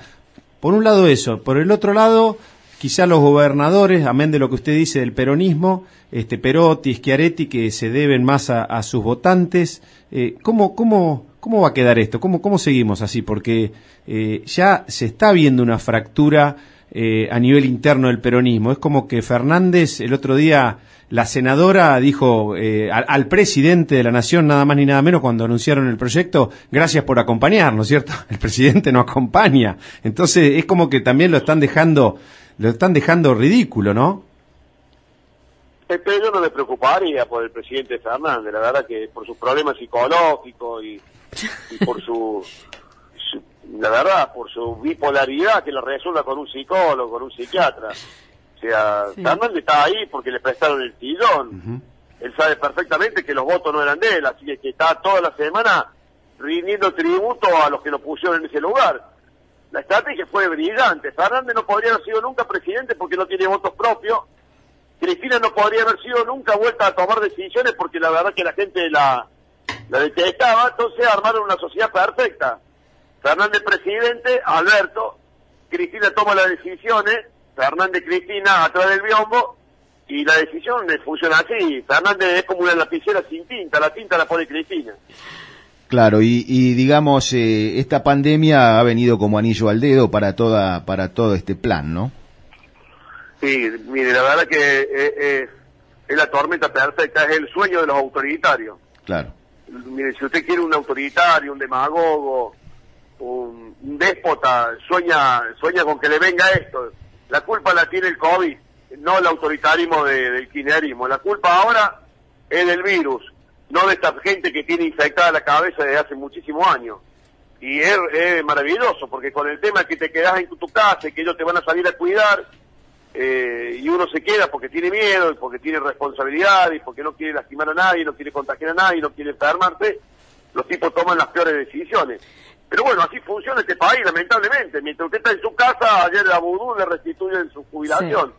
por un lado eso, por el otro lado, quizá los gobernadores, amén de lo que usted dice del peronismo, este Perotti, Schiaretti, que se deben más a, sus votantes. Eh, ¿cómo, cómo, ¿Cómo va a quedar esto? ¿Cómo, cómo seguimos así? Porque ya se está viendo una fractura eh, a nivel interno del peronismo. Es como que Fernández, el otro día, la senadora dijo eh, al, presidente de la Nación, nada más ni nada menos, cuando anunciaron el proyecto, gracias por acompañarnos, ¿cierto? El presidente no acompaña. Entonces es como que también lo están dejando, lo están dejando ridículo, ¿no? Eh, Pero yo no me preocuparía por el presidente Fernández, la verdad que por sus problemas psicológicos y, y por su- la verdad, por su bipolaridad que lo resuelva con un psicólogo, con un psiquiatra. O sea, Sí. Fernández está ahí porque le prestaron el tillón. Él sabe perfectamente que los votos no eran de él, así que está toda la semana rindiendo tributo a los que lo pusieron en ese lugar. La estrategia fue brillante. Fernández no podría haber sido nunca presidente porque no tiene votos propios. Cristina no podría haber sido nunca vuelta a tomar decisiones porque la verdad que la gente la, la detestaba. Entonces armaron una sociedad perfecta. Fernández presidente, Alberto, Cristina toma las decisiones, Fernández Cristina atrás del biombo y la decisión funciona así. Fernández es como una lapicera sin tinta, la tinta la pone Cristina. Claro, y, y digamos, eh, esta pandemia ha venido como anillo al dedo para toda para todo este plan, ¿no? Sí, mire, la verdad que eh, eh, es la tormenta perfecta, es el sueño de los autoritarios. Claro. Mire, si usted quiere un autoritario, un demagogo, un, déspota, sueña, sueña con que le venga esto. La culpa la tiene el COVID, no el autoritarismo de- del kirchnerismo. La culpa ahora es del virus, no de esta gente que tiene infectada la cabeza desde hace muchísimos años. Y es, es maravilloso, porque con el tema que te quedas en tu casa y que ellos te van a salir a cuidar, eh, y uno se queda porque tiene miedo, y porque tiene responsabilidad, y porque no quiere lastimar a nadie, no quiere contagiar a nadie, no quiere enfermarse, los tipos toman las peores decisiones. Pero bueno, así funciona este país, lamentablemente. Mientras usted está en su casa, ayer a Vudú le restituyen su jubilación.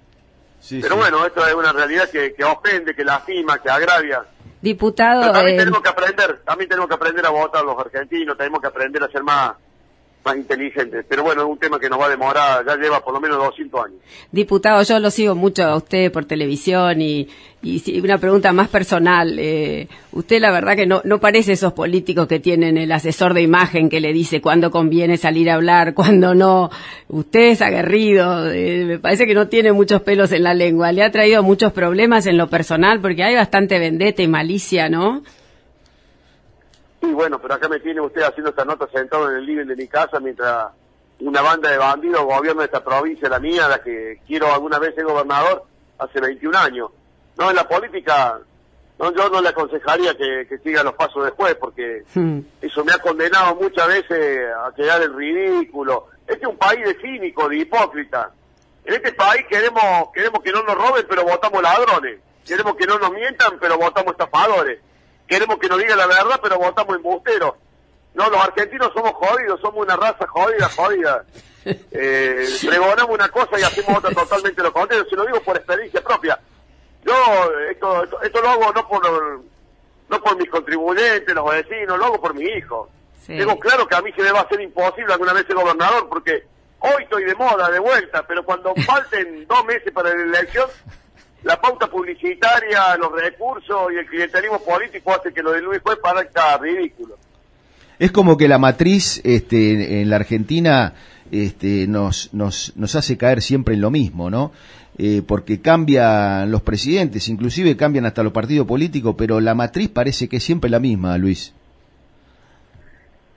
Pero bueno, esto es una realidad que, que ofende, que lastima, que agravia. Diputado, Pero también eh, tenemos que aprender, también tenemos que aprender a votar los argentinos, tenemos que aprender a ser más, más inteligentes. Pero bueno, es un tema que nos va a demorar, ya lleva por lo menos 200 años. Diputado, yo lo sigo mucho a usted por televisión y, y una pregunta más personal. Eh, usted la verdad que no, no parece esos políticos que tienen el asesor de imagen que le dice cuándo conviene salir a hablar, cuándo no. Usted es aguerrido, eh, me parece que no tiene muchos pelos en la lengua. Le ha traído muchos problemas en lo personal porque hay bastante vendetta y malicia, ¿no? Y bueno, pero acá me tiene usted haciendo esta nota sentado en el living de mi casa mientras una banda de bandidos gobierna esta provincia, la mía, la que quiero alguna vez ser gobernador hace 21 años. No, en la política, no, yo no le aconsejaría que, que siga los pasos después, porque eso me ha condenado muchas veces a quedar en ridículo. Este es un país de cínicos, de hipócritas. En este país queremos queremos que no nos roben, pero votamos ladrones. Queremos que no nos mientan, pero votamos estafadores. Queremos que nos digan la verdad, pero votamos embusteros. No, los argentinos somos jodidos, somos una raza jodida, jodida. Eh, pregonamos una cosa y hacemos otra totalmente lo contrario. Se lo digo por experiencia propia. Yo esto, esto, esto lo hago no por no por mis contribuyentes, los vecinos, lo hago por mi hijo. Tengo claro que a mí se me va a hacer imposible alguna vez ser gobernador porque hoy estoy de moda, de vuelta, pero cuando falten dos meses para la elección, la pauta publicitaria, los recursos y el clientelismo político hace que lo de Luis Juez parezca ridículo. Es como que la matriz este, en la Argentina este, nos, nos, nos hace caer siempre en lo mismo, ¿no? Eh, porque cambian los presidentes, inclusive cambian hasta los partidos políticos, pero la matriz parece que es siempre la misma, Luis.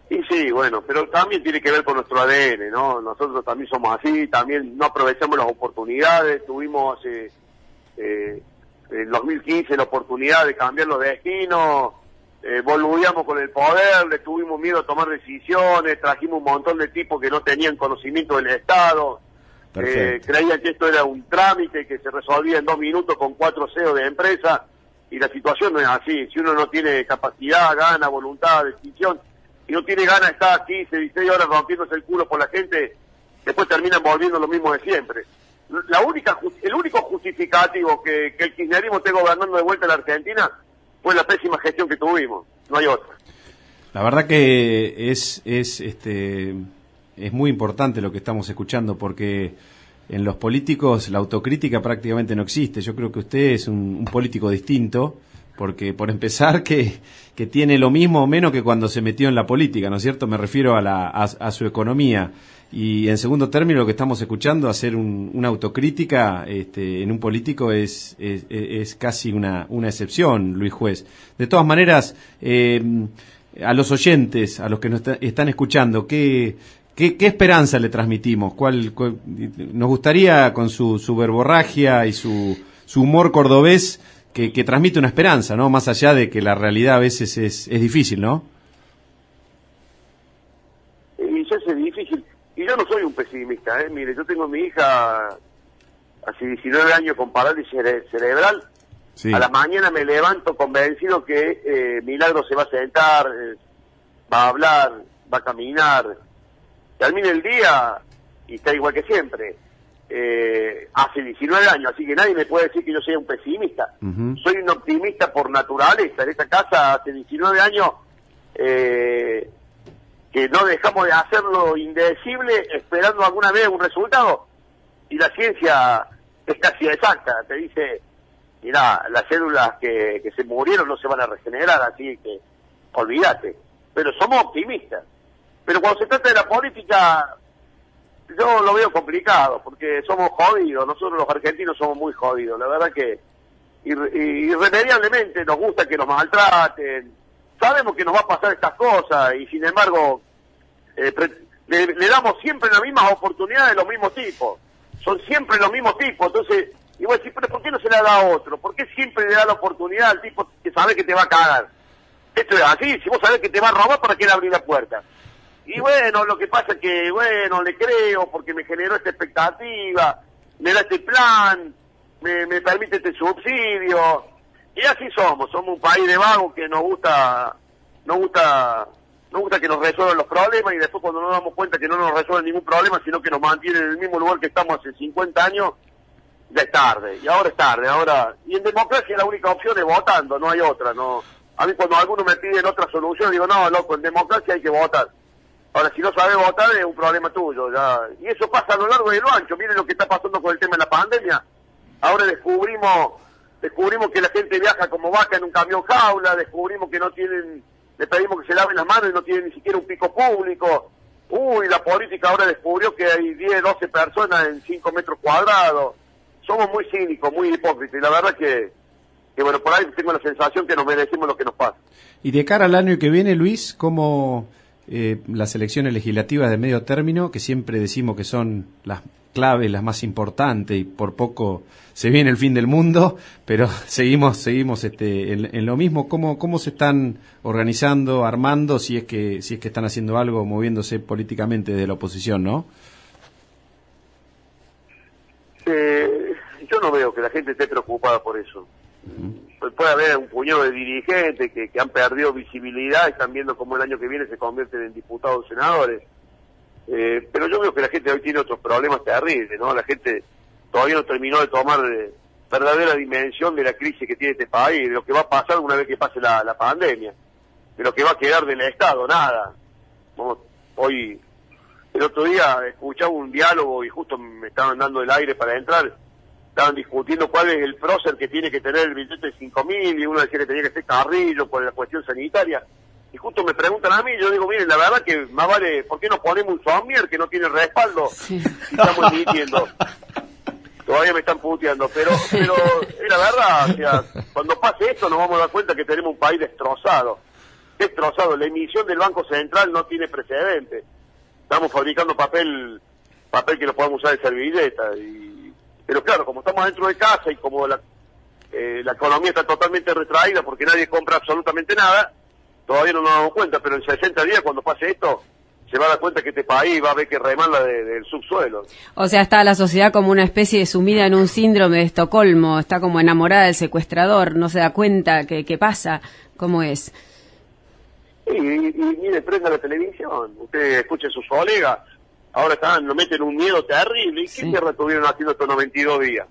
Y sí, bueno, pero también tiene que ver con nuestro ADN, ¿no? Nosotros también somos así, también no aprovechamos las oportunidades, tuvimos hace, eh, en 2015 la oportunidad de cambiar los destinos eh, boludeamos con el poder, le tuvimos miedo a tomar decisiones, trajimos un montón de tipos que no tenían conocimiento del Estado, eh, creían que esto era un trámite que se resolvía en dos minutos con cuatro CEOs de empresa y la situación no es así. Si uno no tiene capacidad, gana, voluntad, decisión, y no tiene ganas de estar 15, 16 horas rompiéndose el culo por la gente, después terminan volviendo lo mismo de siempre. La única, el único justificativo que, el kirchnerismo esté gobernando de vuelta en la Argentina fue la pésima gestión que tuvimos, no hay otra. La verdad que es, es, este, es muy importante lo que estamos escuchando porque en los políticos la autocrítica prácticamente no existe. Yo creo que usted es un, político distinto porque por empezar que, que tiene lo mismo o menos que cuando se metió en la política, ¿no es cierto? Me refiero a, la, a su economía. Y en segundo término, lo que estamos escuchando, hacer un- una autocrítica este, en un político es, es, casi una, una excepción, Luis Juez. De todas maneras, eh, a los oyentes, a los que nos está- están escuchando, ¿qué, qué, qué esperanza le transmitimos? ¿Cuál, cuál- nos gustaría, con su, su verborragia y su, su humor cordobés, que, que transmite una esperanza, ¿no? Más allá de que la realidad a veces es, es difícil, ¿no? Y ya es difícil. Y yo no soy un pesimista, ¿eh? Mire, yo tengo a mi hija hace 19 años con parálisis cere- cerebral. Sí. A la mañana me levanto convencido que eh, Milagro se va a sentar, eh, va a hablar, va a caminar. Termina el día y está igual que siempre. Eh, hace 19 años, así que nadie me puede decir que yo sea un pesimista. Soy un optimista por naturaleza. En esta casa hace 19 años eh, no dejamos de hacer lo indecible esperando alguna vez un resultado. Y la ciencia es casi exacta. Te dice, mira, las células que, que se murieron no se van a regenerar, así que olvídate. Pero somos optimistas. Pero cuando se trata de la política, yo lo veo complicado, porque somos jodidos, nosotros los argentinos somos muy jodidos, la verdad que irre- irremediablemente nos gusta que nos maltraten, sabemos que nos va a pasar estas cosas y sin embargo eh, le, damos siempre las mismas oportunidades a los mismos tipos, son siempre los mismos tipos, entonces, y vos decís, pero ¿por qué no se la da a otro? ¿Por qué siempre le da la oportunidad al tipo que sabe que te va a cagar? Esto es así, si vos sabés que te va a robar, ¿para qué le abrís la puerta? Y bueno, lo que pasa es que, bueno, le creo porque me generó esta expectativa, me da este plan, me, me permite este subsidio. Y así somos, somos un país de vagos que nos gusta, nos gusta, nos gusta que nos resuelvan los problemas y después cuando nos damos cuenta que no nos resuelven ningún problema, sino que nos mantienen en el mismo lugar que estamos hace 50 años, ya es tarde. Y ahora es tarde, ahora... Y en democracia la única opción es votando, no hay otra, no... A mí cuando algunos me piden otra solución, digo, no, loco, en democracia hay que votar. Ahora, si no sabes votar, es un problema tuyo. ya Y eso pasa a lo largo y lo ancho. Miren lo que está pasando con el tema de la pandemia. Ahora descubrimos descubrimos que la gente viaja como vaca en un camión jaula, descubrimos que no tienen, le pedimos que se laven las manos y no tienen ni siquiera un pico público. Uy, la política ahora descubrió que hay 10, 12 personas en 5 metros cuadrados. Somos muy cínicos, muy hipócritas. Y la verdad que, que, bueno, por ahí tengo la sensación que nos merecemos lo que nos pasa. Y de cara al año que viene, Luis, ¿cómo eh, las elecciones legislativas de medio término, que siempre decimos que son las claves, las más importantes, y por poco se viene el fin del mundo, pero seguimos, seguimos este, en, en lo mismo, ¿cómo, cómo se están organizando, armando, si es que, si es que están haciendo algo, moviéndose políticamente de la oposición, ¿no? Eh, yo no veo que la gente esté preocupada por eso. Puede haber un puñado de dirigentes que, que han perdido visibilidad, están viendo cómo el año que viene se convierten en diputados o senadores. Eh, pero yo veo que la gente hoy tiene otros problemas terribles, ¿no? La gente todavía no terminó de tomar eh, verdadera dimensión de la crisis que tiene este país, de lo que va a pasar una vez que pase la, pandemia, de lo que va a quedar del Estado, nada. Hoy, el otro día escuchaba un diálogo y justo me estaban dando el aire para entrar, estaban discutiendo cuál es el prócer que tiene que tener el billete de 5 mil y uno decía que tenía que ser Carrillo por la cuestión sanitaria. Y justo me preguntan a mí, yo digo, miren, la verdad que más vale, ¿por qué no ponemos un somier que no tiene respaldo? Si estamos emitiendo. Todavía me están puteando, pero, pero es la verdad, o sea, cuando pase esto nos vamos a dar cuenta que tenemos un país destrozado. Destrozado. La emisión del Banco Central no tiene precedente. Estamos fabricando papel, papel que lo podemos usar de servilleta. Y, pero claro, como estamos dentro de casa y como la, eh, la economía está totalmente retraída porque nadie compra absolutamente nada, todavía no nos damos cuenta, pero en 60 días cuando pase esto, se va a dar cuenta que este país va a ver que remala de- del subsuelo. O sea, está la sociedad como una especie de sumida en un síndrome de Estocolmo, está como enamorada del secuestrador, no se da cuenta que, que pasa, cómo es. Y, y, y mire, prenda la televisión, usted escuche a sus colegas, ahora están, lo meten un miedo terrible. ¿Y qué mierda estuvieron haciendo estos 92 días?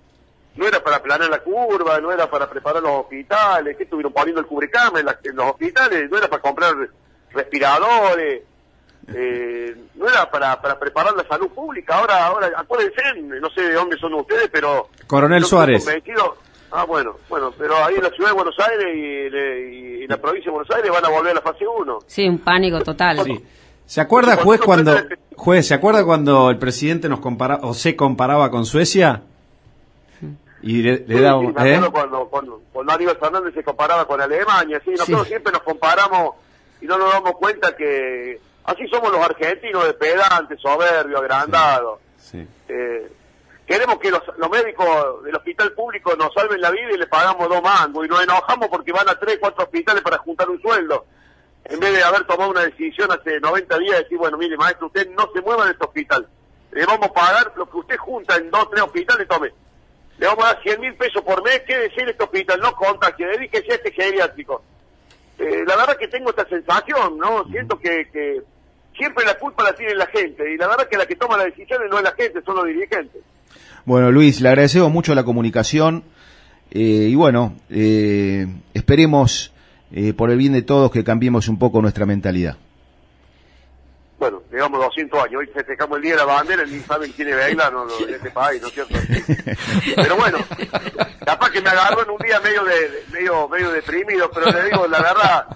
No era para aplanar la curva, no era para preparar los hospitales, ¿qué estuvieron poniendo el cubrecama en, la- en los hospitales? No era para comprar respiradores, eh, no era para, para preparar la salud pública. Ahora, ahora, acuérdense, no sé de dónde son ustedes, pero... Coronel Suárez. convencido- Ah, bueno, bueno, pero ahí en la ciudad de Buenos Aires y, le- y en la provincia de Buenos Aires van a volver a la fase 1. Sí, un pánico total. ¿Se acuerda, juez, cuando juez, ¿se acuerda cuando el presidente nos compara o se comparaba con Suecia? Y le, le Sí, sí, me ¿eh? acuerdo cuando, cuando, cuando Aníbal Fernández se comparaba con Alemania, sí, nosotros Sí. siempre nos comparamos y no nos damos cuenta que así somos los argentinos de pedantes, soberbios, agrandados. Eh, queremos que los, los médicos del hospital público nos salven la vida y le pagamos dos mangos y nos enojamos porque van a tres, cuatro hospitales para juntar un sueldo. En vez de haber tomado una decisión hace 90 días, decir, bueno, mire, maestro, usted no se mueva de este hospital. Le vamos a pagar lo que usted junta en dos, tres hospitales, tome. Le vamos a dar 100 mil pesos por mes, quédese en este hospital, no contagie, dedíquese a este geriátrico. Eh, la verdad que tengo esta sensación, ¿no? Siento que, que siempre la culpa la tiene la gente, y la verdad que la que toma las decisiones no es la gente, son los dirigentes. Bueno, Luis, le agradecemos mucho la comunicación eh, y bueno, eh, esperemos eh, por el bien de todos que cambiemos un poco nuestra mentalidad. Bueno, digamos 200 años, hoy festejamos el Día de la Bandera, ni saben quién es no, en este país, ¿no es cierto? Pero bueno, capaz que me agarró en un día medio de, de- medio medio deprimido, pero le digo la verdad,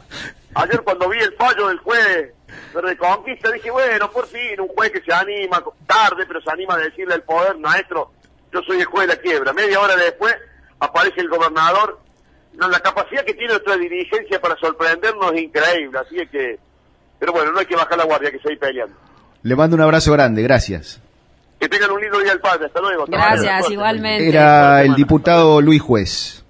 ayer cuando vi el fallo del juez de Reconquista, dije, bueno, por fin, un juez que se anima, tarde, pero se anima a decirle al poder, maestro, yo soy el juez de la quiebra. Media hora después aparece el gobernador. No, la capacidad que tiene nuestra dirigencia para sorprendernos es increíble, así es que... Pero bueno, no hay que bajar la guardia, que seguir peleando. Le mando un abrazo grande, gracias. Que tengan un lindo día al padre, hasta luego. Gracias, igualmente. Era el diputado Luis Juez.